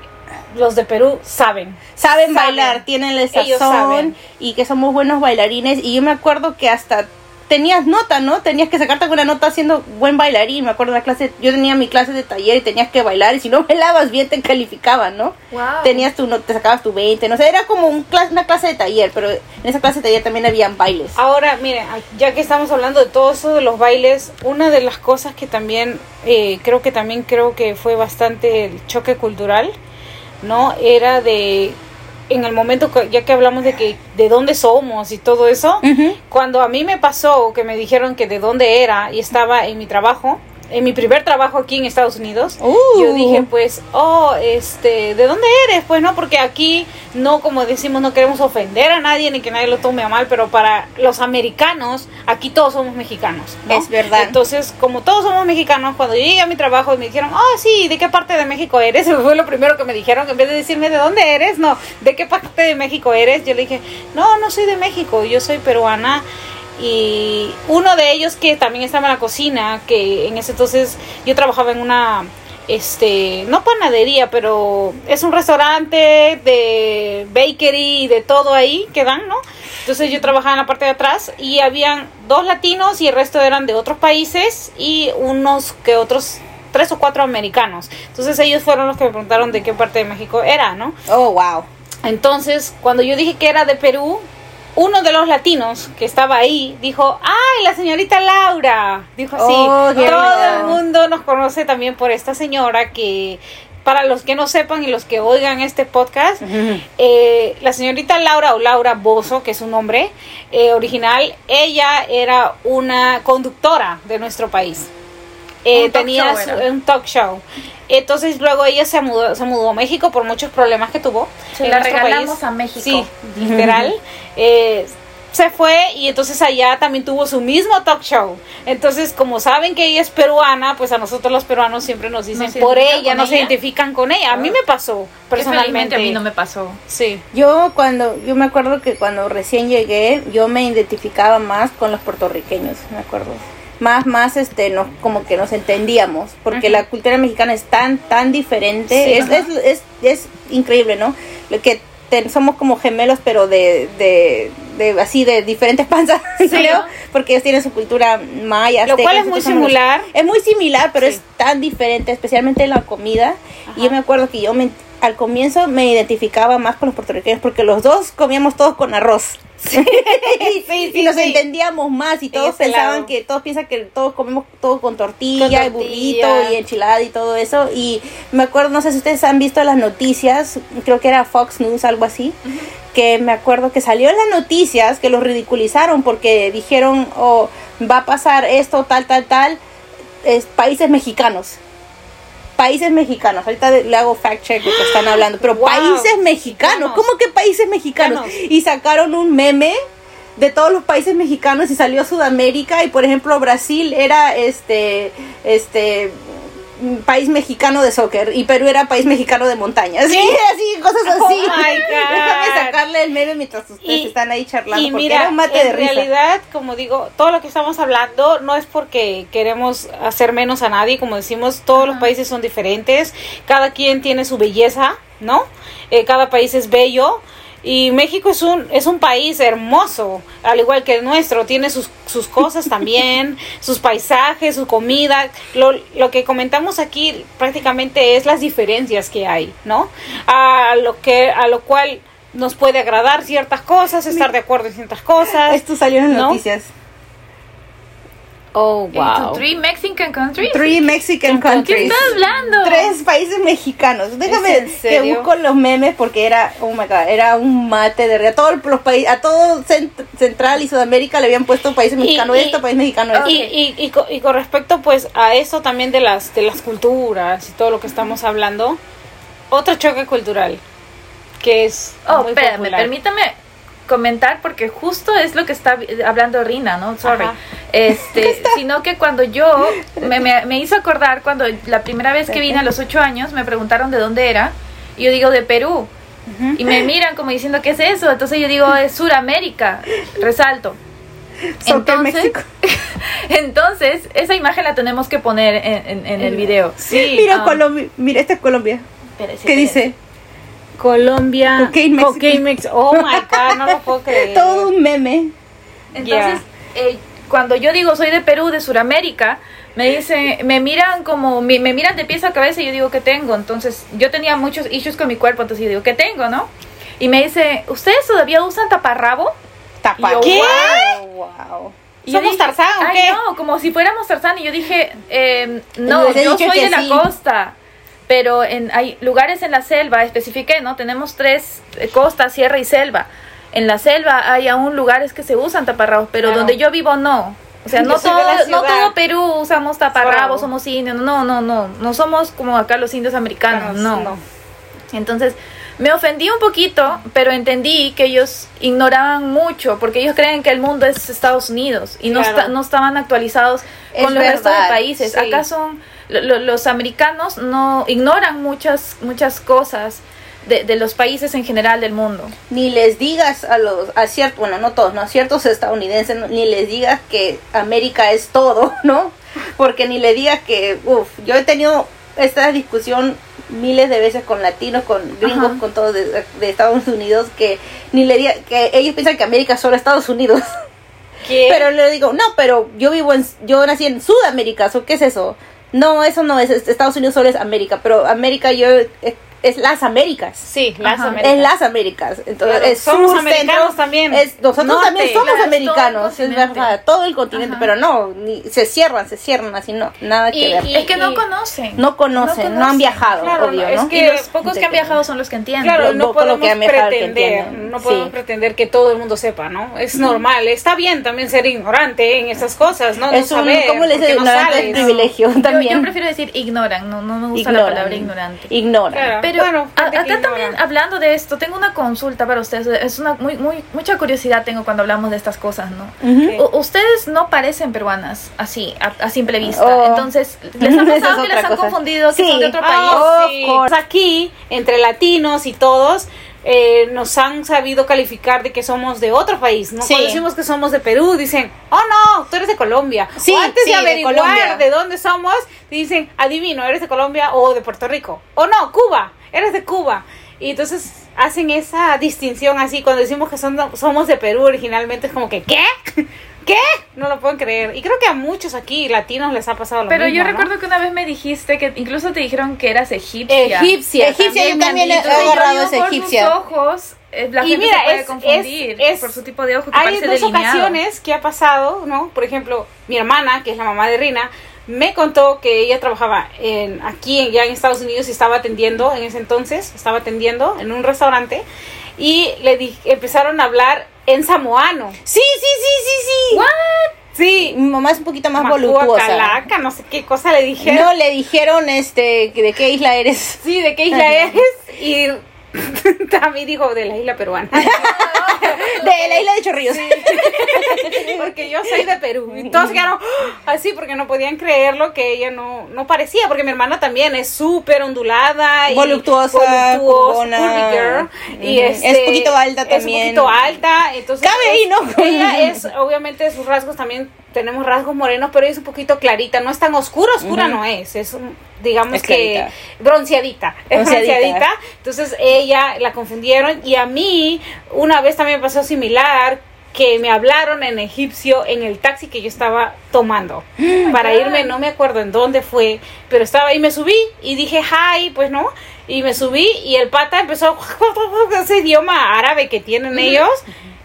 los de Perú saben. saben Saben. bailar, tienen el sazón saben. y que somos buenos bailarines. Y yo me acuerdo que hasta tenías nota, ¿no? Tenías que sacarte alguna nota haciendo buen bailarín. Me acuerdo de la clase, yo tenía mi clase de taller y tenías que bailar y si no bailabas bien te calificaban, ¿no? Wow. Tenías tu, no, te sacabas tu 20, no sé, era como un clas- una clase de taller, pero en esa clase de taller también habían bailes. Ahora, miren, ya que estamos hablando de todo eso de los bailes, una de las cosas que también eh, creo que también creo que fue bastante el choque cultural, ¿no? Era de en el momento que- ya que hablamos de que de dónde somos y todo eso, cuando a mí me pasó que me dijeron que de dónde era y estaba en mi trabajo, en mi primer trabajo aquí en Estados Unidos, Uh. yo dije pues, oh, este, ¿de dónde eres? Pues no, porque aquí no, como decimos, no queremos ofender a nadie ni que nadie lo tome a mal, pero para los americanos, aquí todos somos mexicanos. ¿no? Es verdad. Entonces, como todos somos mexicanos, cuando yo llegué a mi trabajo y me dijeron, oh, sí, ¿de qué parte de México eres? Eso fue lo primero que me dijeron, en vez de decirme de dónde eres, no, ¿de qué parte de México eres? Yo le dije, no, no soy de México, yo soy peruana. Y uno de ellos que también estaba en la cocina, que en ese entonces yo trabajaba en una, este, no panadería, pero es un restaurante de bakery y de todo ahí que dan, ¿no? Entonces yo trabajaba en la parte de atrás y habían dos latinos y el resto eran de otros países y unos que otros tres o cuatro americanos. Entonces ellos fueron los que me preguntaron de qué parte de México era, ¿no? Oh, wow. Entonces, cuando yo dije que era de Perú, uno de los latinos que estaba ahí dijo, ¡ay, la señorita Laura! Dijo así, Oh, todo el mundo nos conoce también por esta señora que, para los que no sepan y los que oigan este podcast, eh, la señorita Laura o Laura Bozo, que es su nombre eh, original, ella era una conductora de nuestro país. Eh, Un tenía su- un talk show. Entonces luego ella se mudó, se mudó a México por muchos problemas que tuvo. Se la regalamos a México. Sí, literal. Eh, se fue y entonces allá también tuvo su mismo talk show. Entonces, como saben que ella es peruana, pues a nosotros los peruanos siempre nos dicen ¿Nos por identifican ella, con nos ella? identifican con ella. A mí me pasó personalmente. a mí no me pasó. Sí. Yo cuando, yo me acuerdo que cuando recién llegué, yo me identificaba más con los puertorriqueños, me acuerdo. Más, más, este, no, como que nos entendíamos, porque la cultura mexicana es tan, tan diferente, Sí, es, es, es, es increíble, ¿no? Lo que te- somos como gemelos, pero de, de, de así, de diferentes panzas, creo, porque ellos tienen su cultura maya. Lo azteca, cual es muy similar. es muy similar, pero Sí. es tan diferente, especialmente en la comida. Y yo me acuerdo que yo me, al comienzo me identificaba más con los puertorriqueños porque los dos comíamos todos con arroz. y, sí, y nos entendíamos más y todos pensaban lado. que todos piensan que todos comemos todo con tortilla, Con y burrito y enchilada y todo eso. Y me acuerdo no sé si ustedes han visto las noticias creo que era Fox News algo así que me acuerdo que salió en las noticias que los ridiculizaron porque dijeron oh, va a pasar esto tal tal tal es países mexicanos países mexicanos ahorita le hago fact check que están hablando pero Wow, países mexicanos. ¿cómo que países mexicanos? Y sacaron un meme de todos los países mexicanos y salió Sudamérica y por ejemplo Brasil era este este país mexicano de soccer y Perú era país mexicano de montaña así así cosas Oh así my God. déjame sacarle el meme mientras ustedes Y- están ahí charlando Y porque mira, era un mate en de risa realidad, como digo, todo lo que estamos hablando no es porque queremos hacer menos a nadie, como decimos, todos los países son diferentes, cada quien tiene su belleza, ¿no? Eh, cada país es bello. Y México es un, es un país hermoso, al igual que el nuestro, tiene sus, sus cosas también, sus paisajes, su comida. Lo, lo que comentamos aquí prácticamente es las diferencias que hay, ¿no? A lo, que, a lo cual nos puede agradar ciertas cosas, estar de acuerdo en ciertas cosas. esto salió en las ¿no? noticias Oh, To three Mexican countries. Three Mexican ¿Qué estás hablando? tres países mexicanos. Déjame en que serio? busco los memes porque era, oh my god, era un mate de. A todos los países, a todo Cent- Central y Sudamérica le habían puesto países Y- mexicanos y- esto, país mexicano esto. Y, y, y, co- y con respecto pues a eso también de las de las culturas y todo lo que estamos hablando, otro choque cultural que es Oh, muy espérame, popular. permítame comentar porque justo es lo que está hablando Rina, ¿no? Sorry. Ajá. Este, sino que cuando yo me, me, me hizo acordar cuando la primera vez que vine a los ocho años me preguntaron de dónde era y yo digo de Perú y me miran como diciendo qué es eso, entonces yo digo es Suramérica, resalto. México. entonces esa imagen la tenemos que poner en, en- en el video. Sí. Mira, ah. Colombia, mira, esta es Colombia. Espérese, ¿Qué espérese. dice? Colombia, Cocaine Mexico. Cocaine Oh my god, no lo puedo creer. Todo un meme. Entonces, eh, cuando yo digo soy de Perú, de Sudamérica, me dicen, me miran como, me, me miran de pies a cabeza y yo digo, ¿qué tengo? Entonces, yo tenía muchos issues con mi cuerpo, entonces yo digo, ¿qué tengo, no? Y me dice, ¿ustedes todavía usan taparrabo? Tapa. Y yo, ¿Qué? Wow. Y yo ¿Somos Tarzán o "Ay, qué? No, como si fuéramos Tarzán. Y yo dije, eh, no, yo soy de la costa. Pero en, hay lugares en la selva, especifiqué, ¿no? Tenemos tres, eh, costa, sierra y selva. En la selva hay aún lugares que se usan taparrabos, pero Claro. donde yo vivo no. O sea, Yo no todo, no todo Perú usamos taparrabos, somos indios. No, no, no. No somos como acá los indios americanos, no. Entonces, me ofendí un poquito, pero entendí que ellos ignoraban mucho, porque ellos creen que el mundo es Estados Unidos y no, no estaban actualizados Es con los restos de verdad, países. sí. Acá son, lo- lo- los americanos no ignoran muchas, muchas cosas de, de los países en general del mundo. Ni les digas a los, a ciertos, bueno, no todos, no, a ciertos estadounidenses, ni les digas que América es todo, ¿no? Porque ni le digas que, uff, yo he tenido esta discusión miles de veces con latinos, con gringos, Ajá. con todos de, de Estados Unidos, que ni le diga, que ellos piensan que América es solo Estados Unidos. ¿Qué? Pero le digo, no, pero yo vivo en, yo nací en Sudamérica, ¿so ¿qué es eso? No, eso no es, es- Estados Unidos solo es América, pero América yo, es, es las Américas. Sí, las Ajá. Américas. Es las Américas. Entonces, Claro, es somos sur, americanos centro, también. Es, nosotros Norte, también somos claro, americanos, es verdad, todo el continente, Ajá. pero no, ni, se cierran, se cierran así, no, nada que Y- ver. y- es que no conocen. no, conocen, no, han viajado, Claro, obvio, no, es que- los pocos que han viajado son los que entienden. Claro, no podemos que han viajado que pretender, no podemos Sí. pretender que todo el mundo sepa, ¿no? Es normal, está bien también ser ignorante en estas cosas, ¿no? Es no un, saber, ¿cómo le porque dice? no es privilegio también. yo prefiero decir ignoran, no, no me gusta la palabra ignorante. Ignoran. Pero Bueno, a- que acá también hablando de esto, tengo una consulta para ustedes. Es una muy, muy mucha curiosidad tengo cuando hablamos de estas cosas, ¿no? Ujú. U- ustedes no parecen peruanas así, a, a simple vista. Oh. Entonces, ¿les ha Esa es pasado que les otra han cosa. confundido que Sí. son de otro Ah, país? Oh, sí. Aquí, entre latinos y todos, eh, nos han sabido calificar de que somos de otro país. ¿no? Sí. Cuando decimos que somos de Perú, dicen, oh no, tú eres de Colombia. Sí, o antes sí, de de averiguar Colombia. de, dónde somos, dicen, adivino, eres de Colombia o de Puerto Rico. O no, Cuba, eres de Cuba. Y entonces hacen esa distinción así. Cuando decimos que son, somos de Perú originalmente, es como que, ¿qué? ¿Qué? No lo pueden creer. Y creo que a muchos aquí latinos les ha pasado lo Pero mismo. yo ¿no? recuerdo que una vez me dijiste que incluso te dijeron que eras egipcia. Egipcia. Egipcia, yo me han también he yo agarrado ese por egipcia. sus ojos, eh, la Y gente mira, se puede es- confundir es- es- por su tipo de ojo que Hay parece dos delineado. ocasiones que ha pasado, ¿no? Por ejemplo, mi hermana, que es la mamá de Rina, me contó que ella trabajaba en, aquí en, ya en Estados Unidos y estaba atendiendo en ese entonces, estaba atendiendo en un restaurante y le di- empezaron a hablar en samoano. Sí, sí, sí, sí, sí. Sí, Mi mamá es un poquito más Macua, voluptuosa. Calaca, no sé qué cosa le dijeron. No le dijeron este de qué isla eres. Sí, ¿de qué isla eres? Y también dijo de la isla peruana. De la isla de Chorrillos. porque yo soy de Perú. Y todos quedaron así porque no podían creerlo que ella no, no parecía. Porque mi hermana también es súper ondulada. Y Voluptuosa, voluptuosa, curvona. curvy girl, y Ujú. este, Es poquito alta Es también. un poquito alta. Entonces Cabe es- ahí, ¿no? Ella es, obviamente, sus rasgos también. Tenemos rasgos morenos, pero ella es un poquito clarita. No es tan oscura, oscura no es. Es, un- digamos que bronceadita. Bronceadita. bronceadita. Entonces ella la confundieron y a mí una vez también me pasó similar que me hablaron en egipcio en el taxi que yo estaba tomando para irme, no me acuerdo en dónde fue, pero estaba ahí, me subí y dije hi, pues no, y me subí y el pata empezó ese idioma árabe que tienen ellos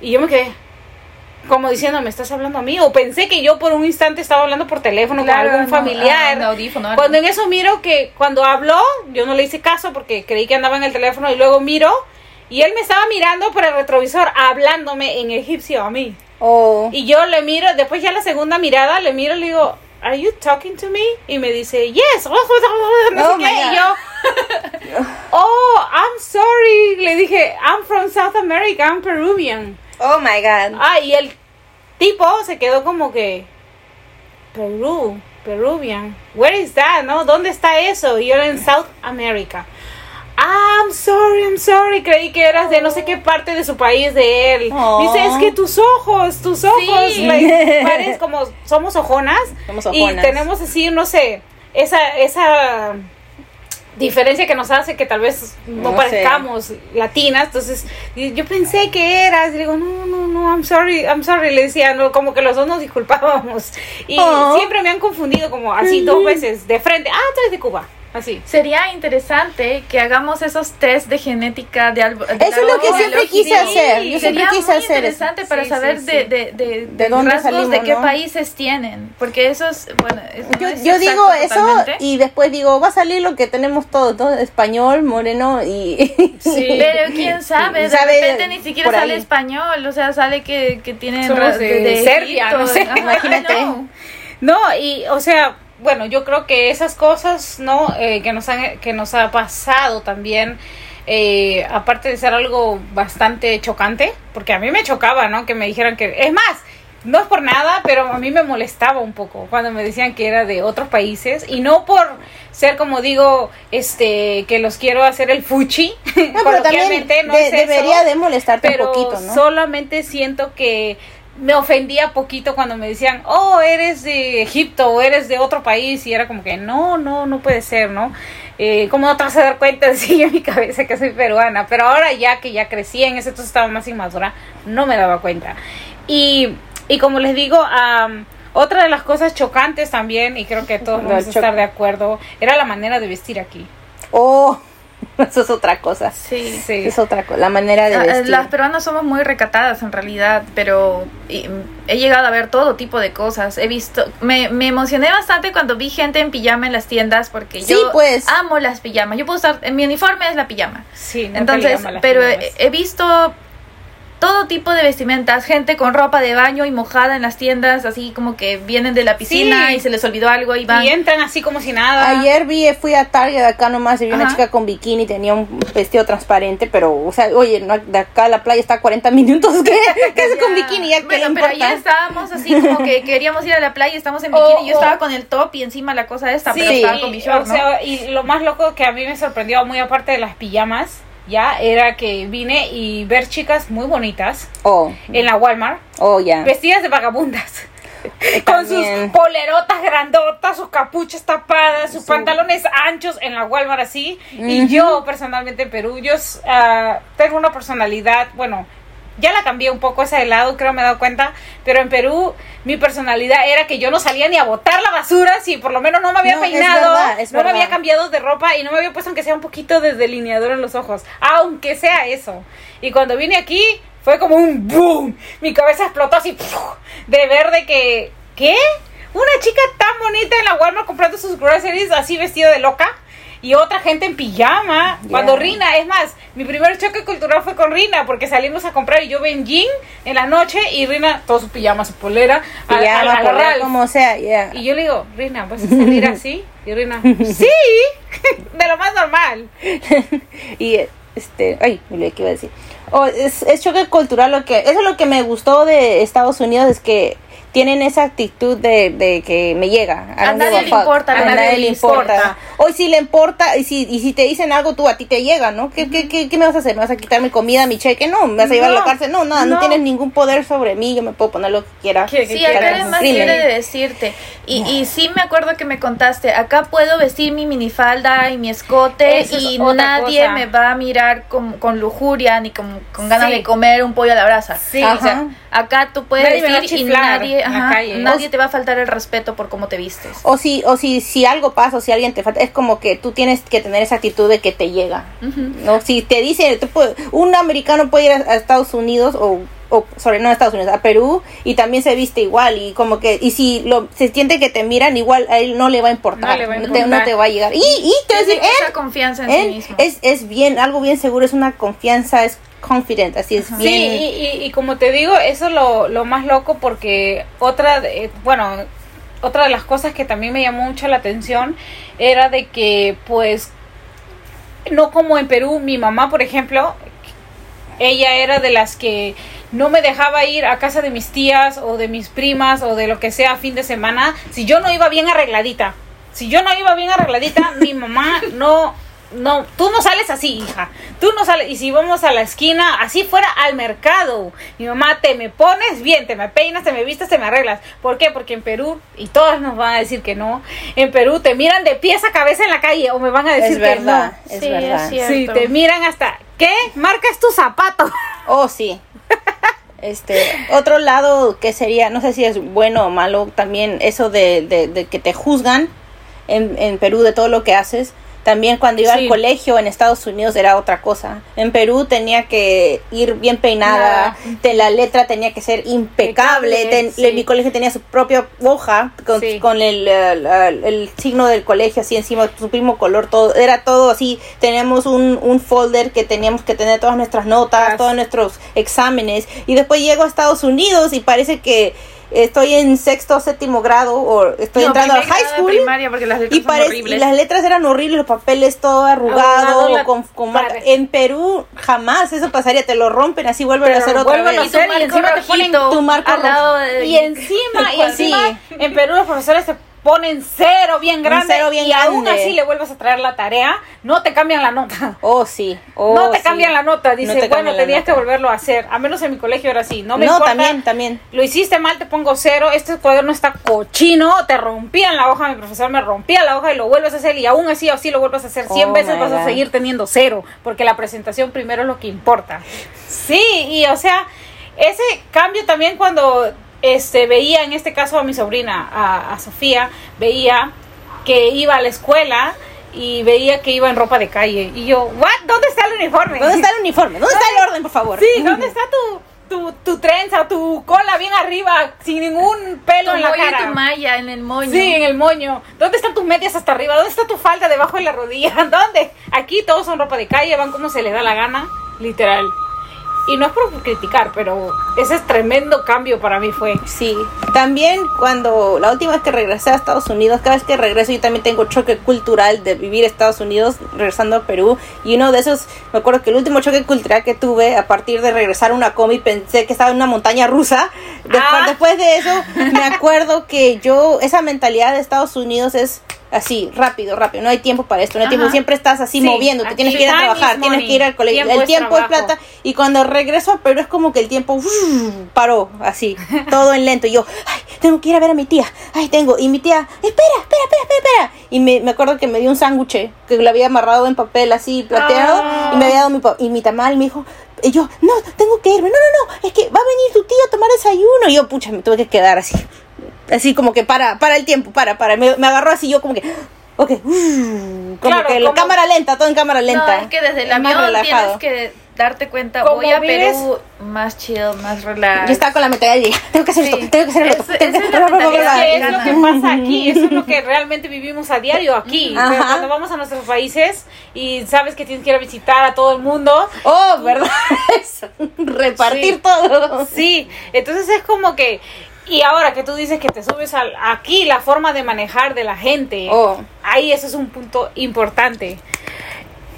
y yo me quedé como diciendo, ¿me estás hablando a mí? O pensé que yo por un instante estaba hablando por teléfono Claro, con algún no, familiar. ah, audífono, algo. Cuando en eso miro que cuando habló, yo no le hice caso porque creí que andaba en el teléfono y luego miro y él me estaba mirando por el retrovisor hablándome en egipcio a mí. Oh. Y yo le miro, después ya la segunda mirada le miro y le digo, ¿Are you talking to me? Y me dice, yes. No sé Oh, qué. my Y God. yo, oh, I'm sorry. Le dije, I'm from South America, I'm Peruvian. Oh my god. Ah, y el tipo se quedó como que Perú, Peruvian. Where is that? ¿No? ¿Dónde está eso? Y yo era en South America. I'm sorry, I'm sorry. Creí que eras de no sé qué parte de su país de él. Oh. Dice, es que tus ojos, tus ojos, Sí. like, pares como somos ojonas. Somos Y ojonas. tenemos así, no sé, esa, esa diferencia que nos hace que tal vez no, No parezcamos latinas, entonces yo pensé que eras, y digo, no, no, no, I'm sorry, I'm sorry, le decía, no, como que los dos nos disculpábamos, y Oh. siempre me han confundido como así dos veces, de frente, ah, tú eres de Cuba, así. Sería interesante que hagamos esos test de genética de algo. Eso es lo que siempre quise hacer, yo siempre Sería quise muy hacer eso. interesante para Sí, saber sí, de, sí. de, de, ¿De dónde rasgos salimos, de qué no? países tienen. Porque eso es, bueno, eso no Yo, es yo digo eso totalmente. y después digo, va a salir lo que tenemos todos, ¿no? Español, moreno y... Sí. Pero quién sabe, de Sabe repente ni siquiera sale ahí. español, o sea, sale que, que tienen Somos ras- de Serbia, no sé, imagínate. no. No, y o sea, bueno, yo creo que esas cosas, ¿no? Eh, que nos han, que nos ha pasado también, eh, aparte de ser algo bastante chocante, porque a mí me chocaba, ¿no? Que me dijeran que, es más, no es por nada, pero a mí me molestaba un poco cuando me decían que era de otros países y no por ser como digo, este, que los quiero hacer el fuchi, No, pero también coloquialmente, no de- es eso debería de molestarte pero un poquito, ¿no? solamente siento que me ofendía poquito cuando me decían, oh, eres de Egipto o eres de otro país y era como que no, no, no puede ser, ¿no? Eh, ¿Cómo no te vas a dar cuenta? Decía en mi cabeza que soy peruana, pero ahora ya que ya crecí en ese entonces estaba más inmadura, no me daba cuenta. Y, y como les digo, am, otra de las cosas chocantes también, y creo que todos vamos a estar de acuerdo, era la manera de vestir aquí. Oh, eso es otra cosa. Sí. Sí. Es otra cosa, la manera de Ah, eh, vestir. Las peruanas somos muy recatadas en realidad, pero mm, he llegado a ver todo tipo de cosas. He visto, me, me emocioné bastante cuando vi gente en pijama en las tiendas porque Sí, yo pues. amo las pijamas. Yo puedo usar, en mi uniforme es la pijama. Sí, le Entonces, pero he visto todo tipo de vestimentas, gente con ropa de baño y mojada en las tiendas, así como que vienen de la piscina Sí. y se les olvidó algo y van. Y entran así como si nada. Ayer vi, fui a Target acá nomás y vi una chica con bikini, tenía un vestido transparente, pero, o sea, oye, no, de acá a la playa está a 40 minutos, ¿qué, ¿Qué hace con bikini? ¿Ya Bueno, pero ayer estábamos así como que queríamos ir a la playa y estamos en bikini. Yo o- estaba con el top y encima la cosa esta, pero Sí. estaba con mi short, o ¿no? sea, y lo más loco que a mí me sorprendió, muy aparte de las pijamas, ya, era que vine y ver chicas muy bonitas Oh, en la Walmart, oh, vestidas de vagabundas. Eh, Con sus polerotas grandotas, sus capuchas tapadas, sus Sí. pantalones anchos en la Walmart así. Y yo personalmente en Perú, yo ah, tengo una personalidad, bueno, ya la cambié un poco esa de lado, creo me he dado cuenta, pero en Perú mi personalidad era que yo no salía ni a botar la basura si por lo menos no me había No, es peinado, verdad, es no me había cambiado de ropa y no me había puesto aunque sea un poquito de delineador en los ojos, aunque sea eso. Y cuando vine aquí fue como un boom, mi cabeza explotó así de ver de que ¿qué? Una chica tan bonita en la Walmart comprando sus groceries así vestida de loca y otra gente en pijama. Cuando Rina, es más, mi primer choque cultural fue con Rina porque salimos a comprar y yo en jean en la noche y Rina, todo su pijama, su polera, a- a- Pijama, a la polera, como sea, ya. Y yo le digo, Rina, ¿vas a salir así? Y Rina, sí, de lo más normal. y este ay me olvidé qué iba a decir Oh, es, es choque cultural lo que eso es lo que me gustó de Estados Unidos es que tienen esa actitud de, de que me llega A nadie le importa, a nadie, nadie le importa importa. hoy si le importa y si y si te dicen algo tú a ti te llega no ¿Qué, qué, qué, qué me vas a hacer me vas a quitar mi comida mi cheque no me vas a llevar a la cárcel no nada no, no. tienes ningún poder sobre mí yo me puedo poner lo que quiera ¿Qué- qué Sí, acá eres más libre de decirte. Y, y sí me acuerdo que me contaste, acá puedo vestir mi minifalda y mi escote Eso es y nadie cosa. me va a mirar con, con lujuria ni con, con ganas Sí. de comer un pollo a la brasa. Sí. O sea, Ajá. acá tú puedes Nadie vestir y nadie, ajá, calle. nadie te va a faltar el respeto por cómo te vistes. o si o si si algo pasa o si alguien te falta es como que tú tienes que tener esa actitud de que te llega no si te dice tú puedes- un americano puede ir a, a Estados Unidos o o sobre no a Estados Unidos a Perú y también se viste igual y como que y si lo se siente que te miran igual a él no le va a importar No le va a te, no te va a llegar y y te Tiene decir él, confianza en sí él mismo. es es bien algo bien seguro es una confianza es confident así es Sí, bien y, y- y como te digo, eso es lo, lo más loco porque otra, de- bueno, otra de las cosas que también me llamó mucho la atención era de que, pues, no como en Perú, mi mamá, por ejemplo, ella era de las que no me dejaba ir a casa de mis tías o de mis primas o de lo que sea a fin de semana si yo no iba bien arregladita. Si yo no iba bien arregladita, mi mamá no no, tú no sales así, hija. Tú no sales. Y si vamos a la esquina, así fuera al mercado. Mi mamá, te me pones bien, te me peinas, te me vistes, te me arreglas. ¿Por qué? Porque en Perú, y todas nos van a decir que no, en Perú te miran de pies a cabeza en la calle o me van a decir Es que verdad, no. es Sí, verdad. es. Sí, te miran hasta. ¿Qué? Marca es tu zapato. Oh, sí. Este, otro lado que sería, no sé si es bueno o malo, también eso de, de, de que te juzgan en, en Perú de todo lo que haces. También cuando iba Sí. al colegio en Estados Unidos era otra cosa. En Perú tenía que ir bien peinada, de la letra tenía que ser impecable. Impecable, ten- sí. Mi colegio tenía su propia hoja con, Sí. con el, el, el- el signo del colegio así encima, su mismo color, todo. Era todo así. Teníamos un, un folder que teníamos que tener todas nuestras notas, todos nuestros exámenes. Y después llego a Estados Unidos y parece que estoy en sexto o séptimo grado o estoy No, entrando primer high school. primaria porque las letras Y, son las letras eran horribles, los papeles todo arrugado, la- con, con marca. En Perú jamás eso pasaría, te lo rompen así, vuelven a hacer otra a hacer. y encima te ponen tu marco al lado de- Y encima, y Sí. encima, en Perú los profesores te ponen cero bien grande. cero bien y aún así le vuelves a traer la tarea, no te cambian la nota. Oh, sí. Oh, no te sí. cambian la nota, dice, No bueno, tenías que nota. volverlo a hacer. A menos en mi colegio era así, no me No, importa. también, también. Lo hiciste mal, te pongo cero. Este cuaderno está cochino. Te rompían la hoja, mi profesor me rompía la hoja y lo vuelves a hacer. Y aún así, así lo vuelves a hacer 100 Oh, veces, vas a seguir teniendo cero. Porque la presentación primero es lo que importa. Sí, y o sea, ese cambio también cuando este veía, en este caso a mi sobrina, a, a Sofía, veía que iba a la escuela y veía que iba en ropa de calle. Y yo, ¿what? ¿Dónde está el uniforme? ¿Dónde está el uniforme? ¿Dónde está el orden, por favor? Sí, ¿dónde está tu, tu, tu trenza, tu cola bien arriba, sin ningún pelo Tu en la y cara? tu malla en el moño. Sí, en el moño. ¿Dónde están tus medias hasta arriba? ¿Dónde está tu falda debajo de la rodilla? ¿Dónde? Aquí todos son ropa de calle, van como se les da la gana, literal. Y no es por criticar, pero ese es tremendo cambio para mí fue. Sí, también cuando la última vez que regresé a Estados Unidos, cada vez que regreso yo también tengo choque cultural de vivir Estados Unidos regresando a Perú y uno de esos, me acuerdo que el último choque cultural que tuve a partir de regresar a una comi pensé que estaba en una montaña rusa. Después, Ah. después de eso me acuerdo que yo, esa mentalidad de Estados Unidos es así, rápido, rápido, no hay tiempo para esto, no hay tiempo, siempre estás así Sí, moviéndote, aquí tienes que ir a trabajar, tienes money. que ir al colegio, Tiempo el tiempo es plata y cuando regreso a Perú es como que el tiempo paró, así, todo en lento. Y yo, ay, tengo que ir a ver a mi tía. Ay, tengo. Y mi tía, espera, espera, espera, espera, espera. Y me, me acuerdo que me dio un sándwich que lo había amarrado en papel así, plateado. Y me había dado mi, y mi tamal me dijo, y yo, no, tengo que irme. No, no, no, es que va a venir tu tía a tomar desayuno. Y yo, pucha, me tuve que quedar así. Así como que para, para el tiempo, para, para. Me, me agarró así yo como que... Ok, uf, como Claro, que la como- cámara lenta, todo en cámara lenta. No, es que desde el avión relajado. tienes que darte cuenta, Como voy a vives- Perú más chill, más relax. Yo estaba con la mentalidad de, tengo que hacer Sí. esto, tengo que hacer esto. Es- tengo que es que es lo que pasa aquí, eso es lo que realmente vivimos a diario aquí. Pero cuando vamos a nuestros países y sabes que tienes que ir a visitar a todo el mundo, Oh, ¿verdad? Repartir Sí. todo. sí, entonces es como que y ahora que tú dices que te subes al, aquí la forma de manejar de la gente, Oh. ahí ese es un punto importante.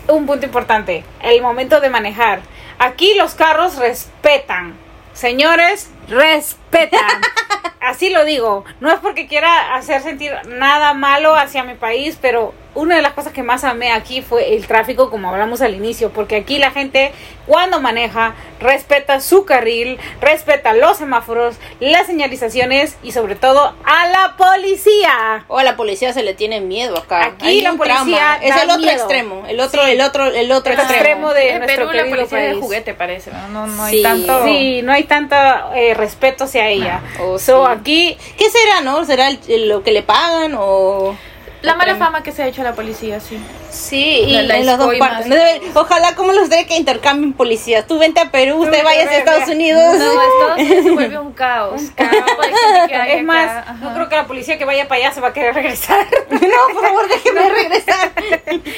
Un punto importante, el momento de manejar. Aquí los carros respetan. Señores, respetan. Así lo digo. No es porque quiera hacer sentir nada malo hacia mi país, pero una de las cosas que más amé aquí fue el tráfico, como hablamos al inicio, porque aquí la gente cuando maneja respeta su carril, respeta los semáforos, las señalizaciones y sobre todo a la policía. O a la policía se le tiene miedo acá. Aquí Hay la policía. Es el otro miedo. extremo. El otro, Sí. el otro, el otro El extremo. extremo de en nuestro Perú la policía es de país. juguete parece, ¿no? No, no Sí. hay tanto... Sí, no hay tanto eh, respeto hacia ella. Oh, so, sí. aquí ¿Qué será, no? ¿Será el- el- lo que le pagan o...? La mala fama que se ha hecho a la policía, sí. Sí, y La- la en las dos partes. Ojalá como los de que intercambien policías. Tú vente a Perú, usted vaya a. Estados Unidos. No, Estados Unidos se vuelve un caos. Gente que es acá, más, ajá. no creo que la policía que vaya para allá se va a querer regresar. no, por favor, déjeme regresar.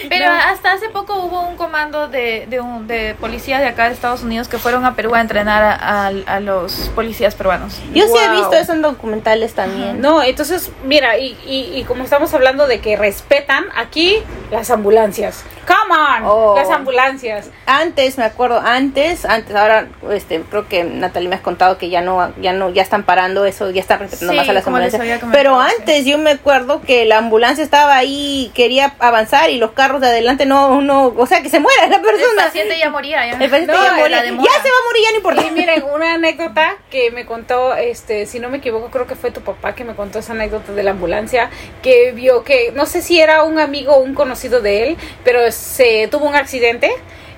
Pero hasta hace poco hubo un comando de, de, un- de policías de acá de Estados Unidos que fueron a Perú a entrenar a, a- a los policías peruanos. Yo sí he Wow. visto eso en documentales también. No, entonces, mira, y, y, y como estamos hablando de que respetan aquí las ambulancias ambulancias. Come on, Oh. las ambulancias. Antes, me acuerdo, antes, antes, ahora, este, creo que Natalie me has contado que ya no, ya no, ya están parando eso, ya están respetando Sí, más a las ambulancias. Pero sí. antes yo me acuerdo que la ambulancia estaba ahí, quería avanzar y los carros de adelante no, no, o sea, que se muera la El persona. paciente ya moría. Ya. El paciente No, ya, moría. Ya se va a morir, ya no importa. Y miren, una anécdota que me contó, este, si no me equivoco, creo que fue tu papá que me contó esa anécdota de la ambulancia, que vio que, no sé si era un amigo o un conocido de él, pero se tuvo un accidente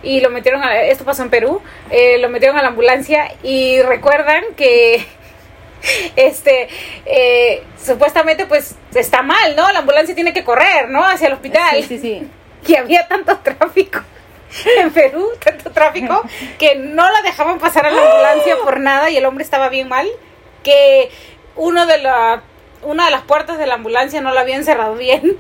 y lo metieron a, esto pasó en Perú, eh, lo metieron a la ambulancia y recuerdan que este eh, supuestamente pues está mal, ¿no? La ambulancia tiene que correr, ¿no? Hacia el hospital Sí, sí, sí. y había tanto tráfico en Perú, tanto tráfico, que no la dejaban pasar a la ambulancia por nada y el hombre estaba bien mal, que uno de la, una de las puertas de la ambulancia no la habían cerrado bien.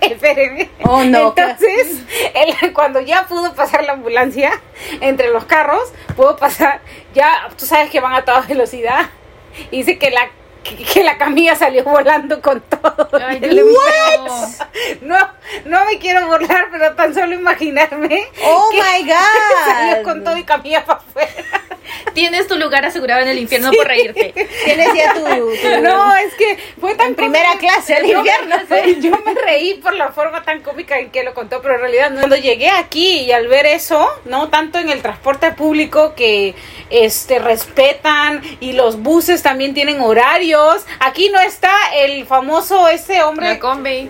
Espérenme. Oh, no, Entonces, él, cuando ya pudo pasar la ambulancia entre los carros, pudo pasar, ya tú sabes que van a toda velocidad. Y dice que la que, que la camilla salió volando con todo. Ay. No, no me quiero burlar, pero tan solo imaginarme. Oh que my Salió god. con todo y camilla para afuera. Tienes tu lugar asegurado en el infierno por reírte. Tienes ya tu, tu- No, es que fue tan en primera clase al Yo me- infierno. Yo me reí por la forma tan cómica en que lo contó, pero en realidad no. cuando llegué aquí y al ver eso, no tanto en el transporte público que este respetan y los buses también tienen horarios. Aquí no está el famoso ese hombre, La combi.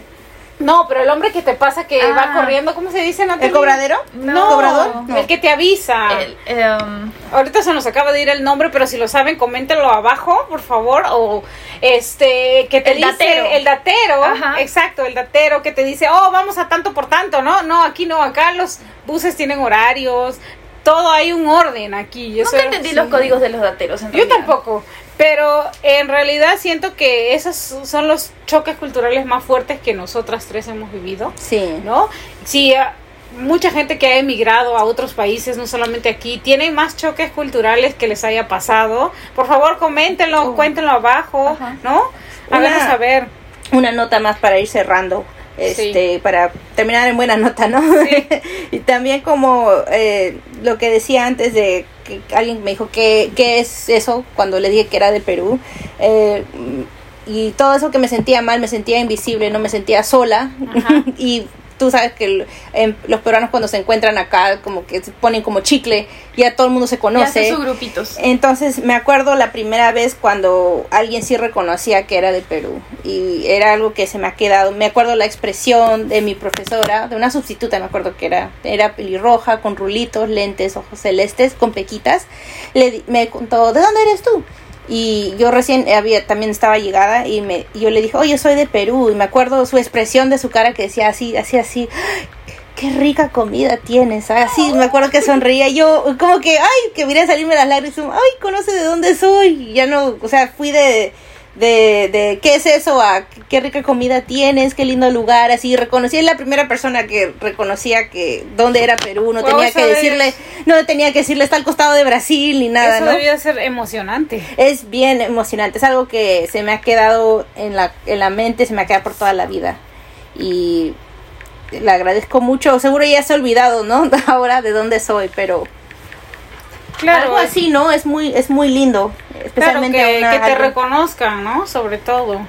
No, pero el hombre que te pasa que Ah. va corriendo, ¿cómo se dice? Natalie? ¿El cobradero? No, ¿Cobrador? No. el que te avisa. El, em, Ahorita se nos acaba de ir el nombre, pero si lo saben, coméntenlo abajo, por favor. O este, que te El dice. datero. El datero. Ajá. Exacto, el datero que te dice, oh, vamos a tanto por tanto, ¿no? No, aquí no, acá los buses tienen horarios. Todo hay un orden aquí. y eso nunca entendí sí. los códigos de los dateros. en Yo tampoco. Pero en realidad siento que esos son los choques culturales más fuertes que nosotras tres hemos vivido. Sí. ¿no? Sí, ah, mucha gente que ha emigrado a otros países, no solamente aquí, tienen más choques culturales que les haya pasado. Por favor, coméntenlo, cuéntenlo abajo, Ajá. ¿no? Háganos saber. una nota más para ir cerrando. Este, para terminar en buena nota, ¿no? Sí. y también como eh, lo que decía antes de que alguien me dijo que qué es eso cuando le dije que era de Perú. Eh, y todo eso que me sentía mal, me sentía invisible, no me sentía sola. Y tú sabes que el- em, los peruanos cuando se encuentran acá como que se ponen como chicle, ya todo el mundo se conoce. hace sus grupitos. Entonces me acuerdo la primera vez cuando alguien sí reconocía que era de Perú y era algo que se me ha quedado. Me acuerdo la expresión de mi profesora, de una sustituta, me acuerdo que era, era pelirroja, con rulitos, lentes, ojos celestes, con pequitas. Le, di- me contó, ¿de dónde eres tú? Y yo recién había, también estaba llegada y me, y yo le dije, oye, soy de Perú. Y me acuerdo su expresión de su cara que decía así, así, así, qué rica comida tienes. Así me acuerdo que sonreía yo, como que, ay, que miré salirme las lágrimas. Ay, conoce de dónde soy. Y ya no, o sea, fui de, de, de qué es eso a qué rica comida tienes, qué lindo lugar. Así reconocí, es la primera persona que reconocía que dónde era Perú. No Wow, tenía que decirle, no tenía que decirle está al costado de Brasil ni nada, Eso ¿no? debía ser emocionante. Es bien emocionante, es algo que se me ha quedado en la, en la mente, se me ha quedado por toda la vida. Y le agradezco mucho, seguro ya se ha olvidado, ¿no? Ahora de dónde soy, pero Claro, algo así, ¿no? Es muy, es muy lindo, claro especialmente que, una- que te algo- reconozcan, ¿no? Sobre todo.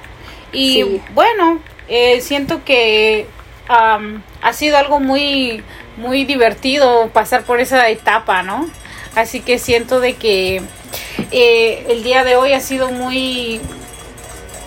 Y Sí. bueno, eh, siento que ha sido algo muy, muy divertido pasar por esa etapa, ¿no? Así que siento de que eh, el día de hoy ha sido muy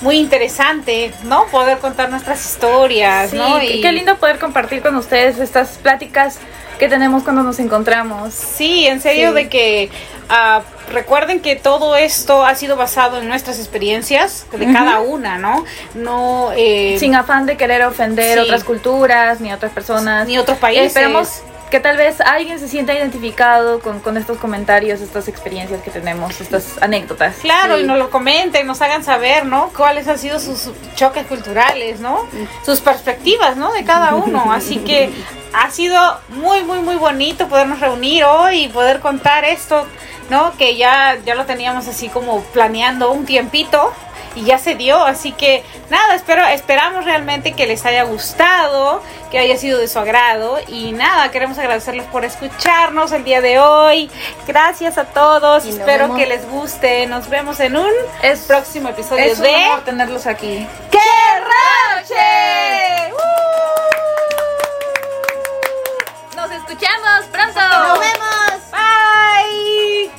muy interesante, ¿no? Poder contar nuestras historias, Sí, ¿no? Y- qué lindo poder compartir con ustedes estas pláticas que tenemos cuando nos encontramos. Sí, en serio Sí. de que ah, recuerden que todo esto ha sido basado en nuestras experiencias de cada una, ¿no? No eh, Sin afán de querer ofender Sí. otras culturas ni otras personas. ni otros países. Esperamos que tal vez alguien se sienta identificado con, con estos comentarios, estas experiencias que tenemos, estas anécdotas. Claro, Sí. y nos lo comenten, nos hagan saber, ¿no? Cuáles han sido sus choques culturales, ¿no? Sus perspectivas, ¿no? De cada uno. Así que ha sido muy, muy, muy bonito podernos reunir hoy y poder contar esto, ¿no? Que ya, ya lo teníamos así como planeando un tiempito y ya se dio. Así que nada, espero, esperamos realmente que les haya gustado, que haya sido de su agrado. Y nada, queremos agradecerles por escucharnos el día de hoy. Gracias a todos, Y espero vemos- que les guste. Nos vemos en un Es- próximo episodio Es un de honor tenerlos aquí. ¡Qué ¡Roche! Nos escuchamos pronto. ¡Nos vemos! Bye.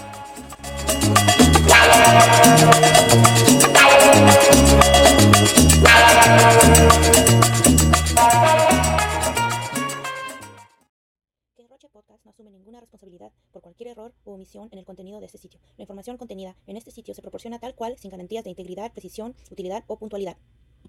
Que Roche Podcast no asume ninguna responsabilidad por cualquier error o omisión en el contenido de este sitio. La información contenida en este sitio se proporciona tal cual sin garantías de integridad, precisión, utilidad o puntualidad.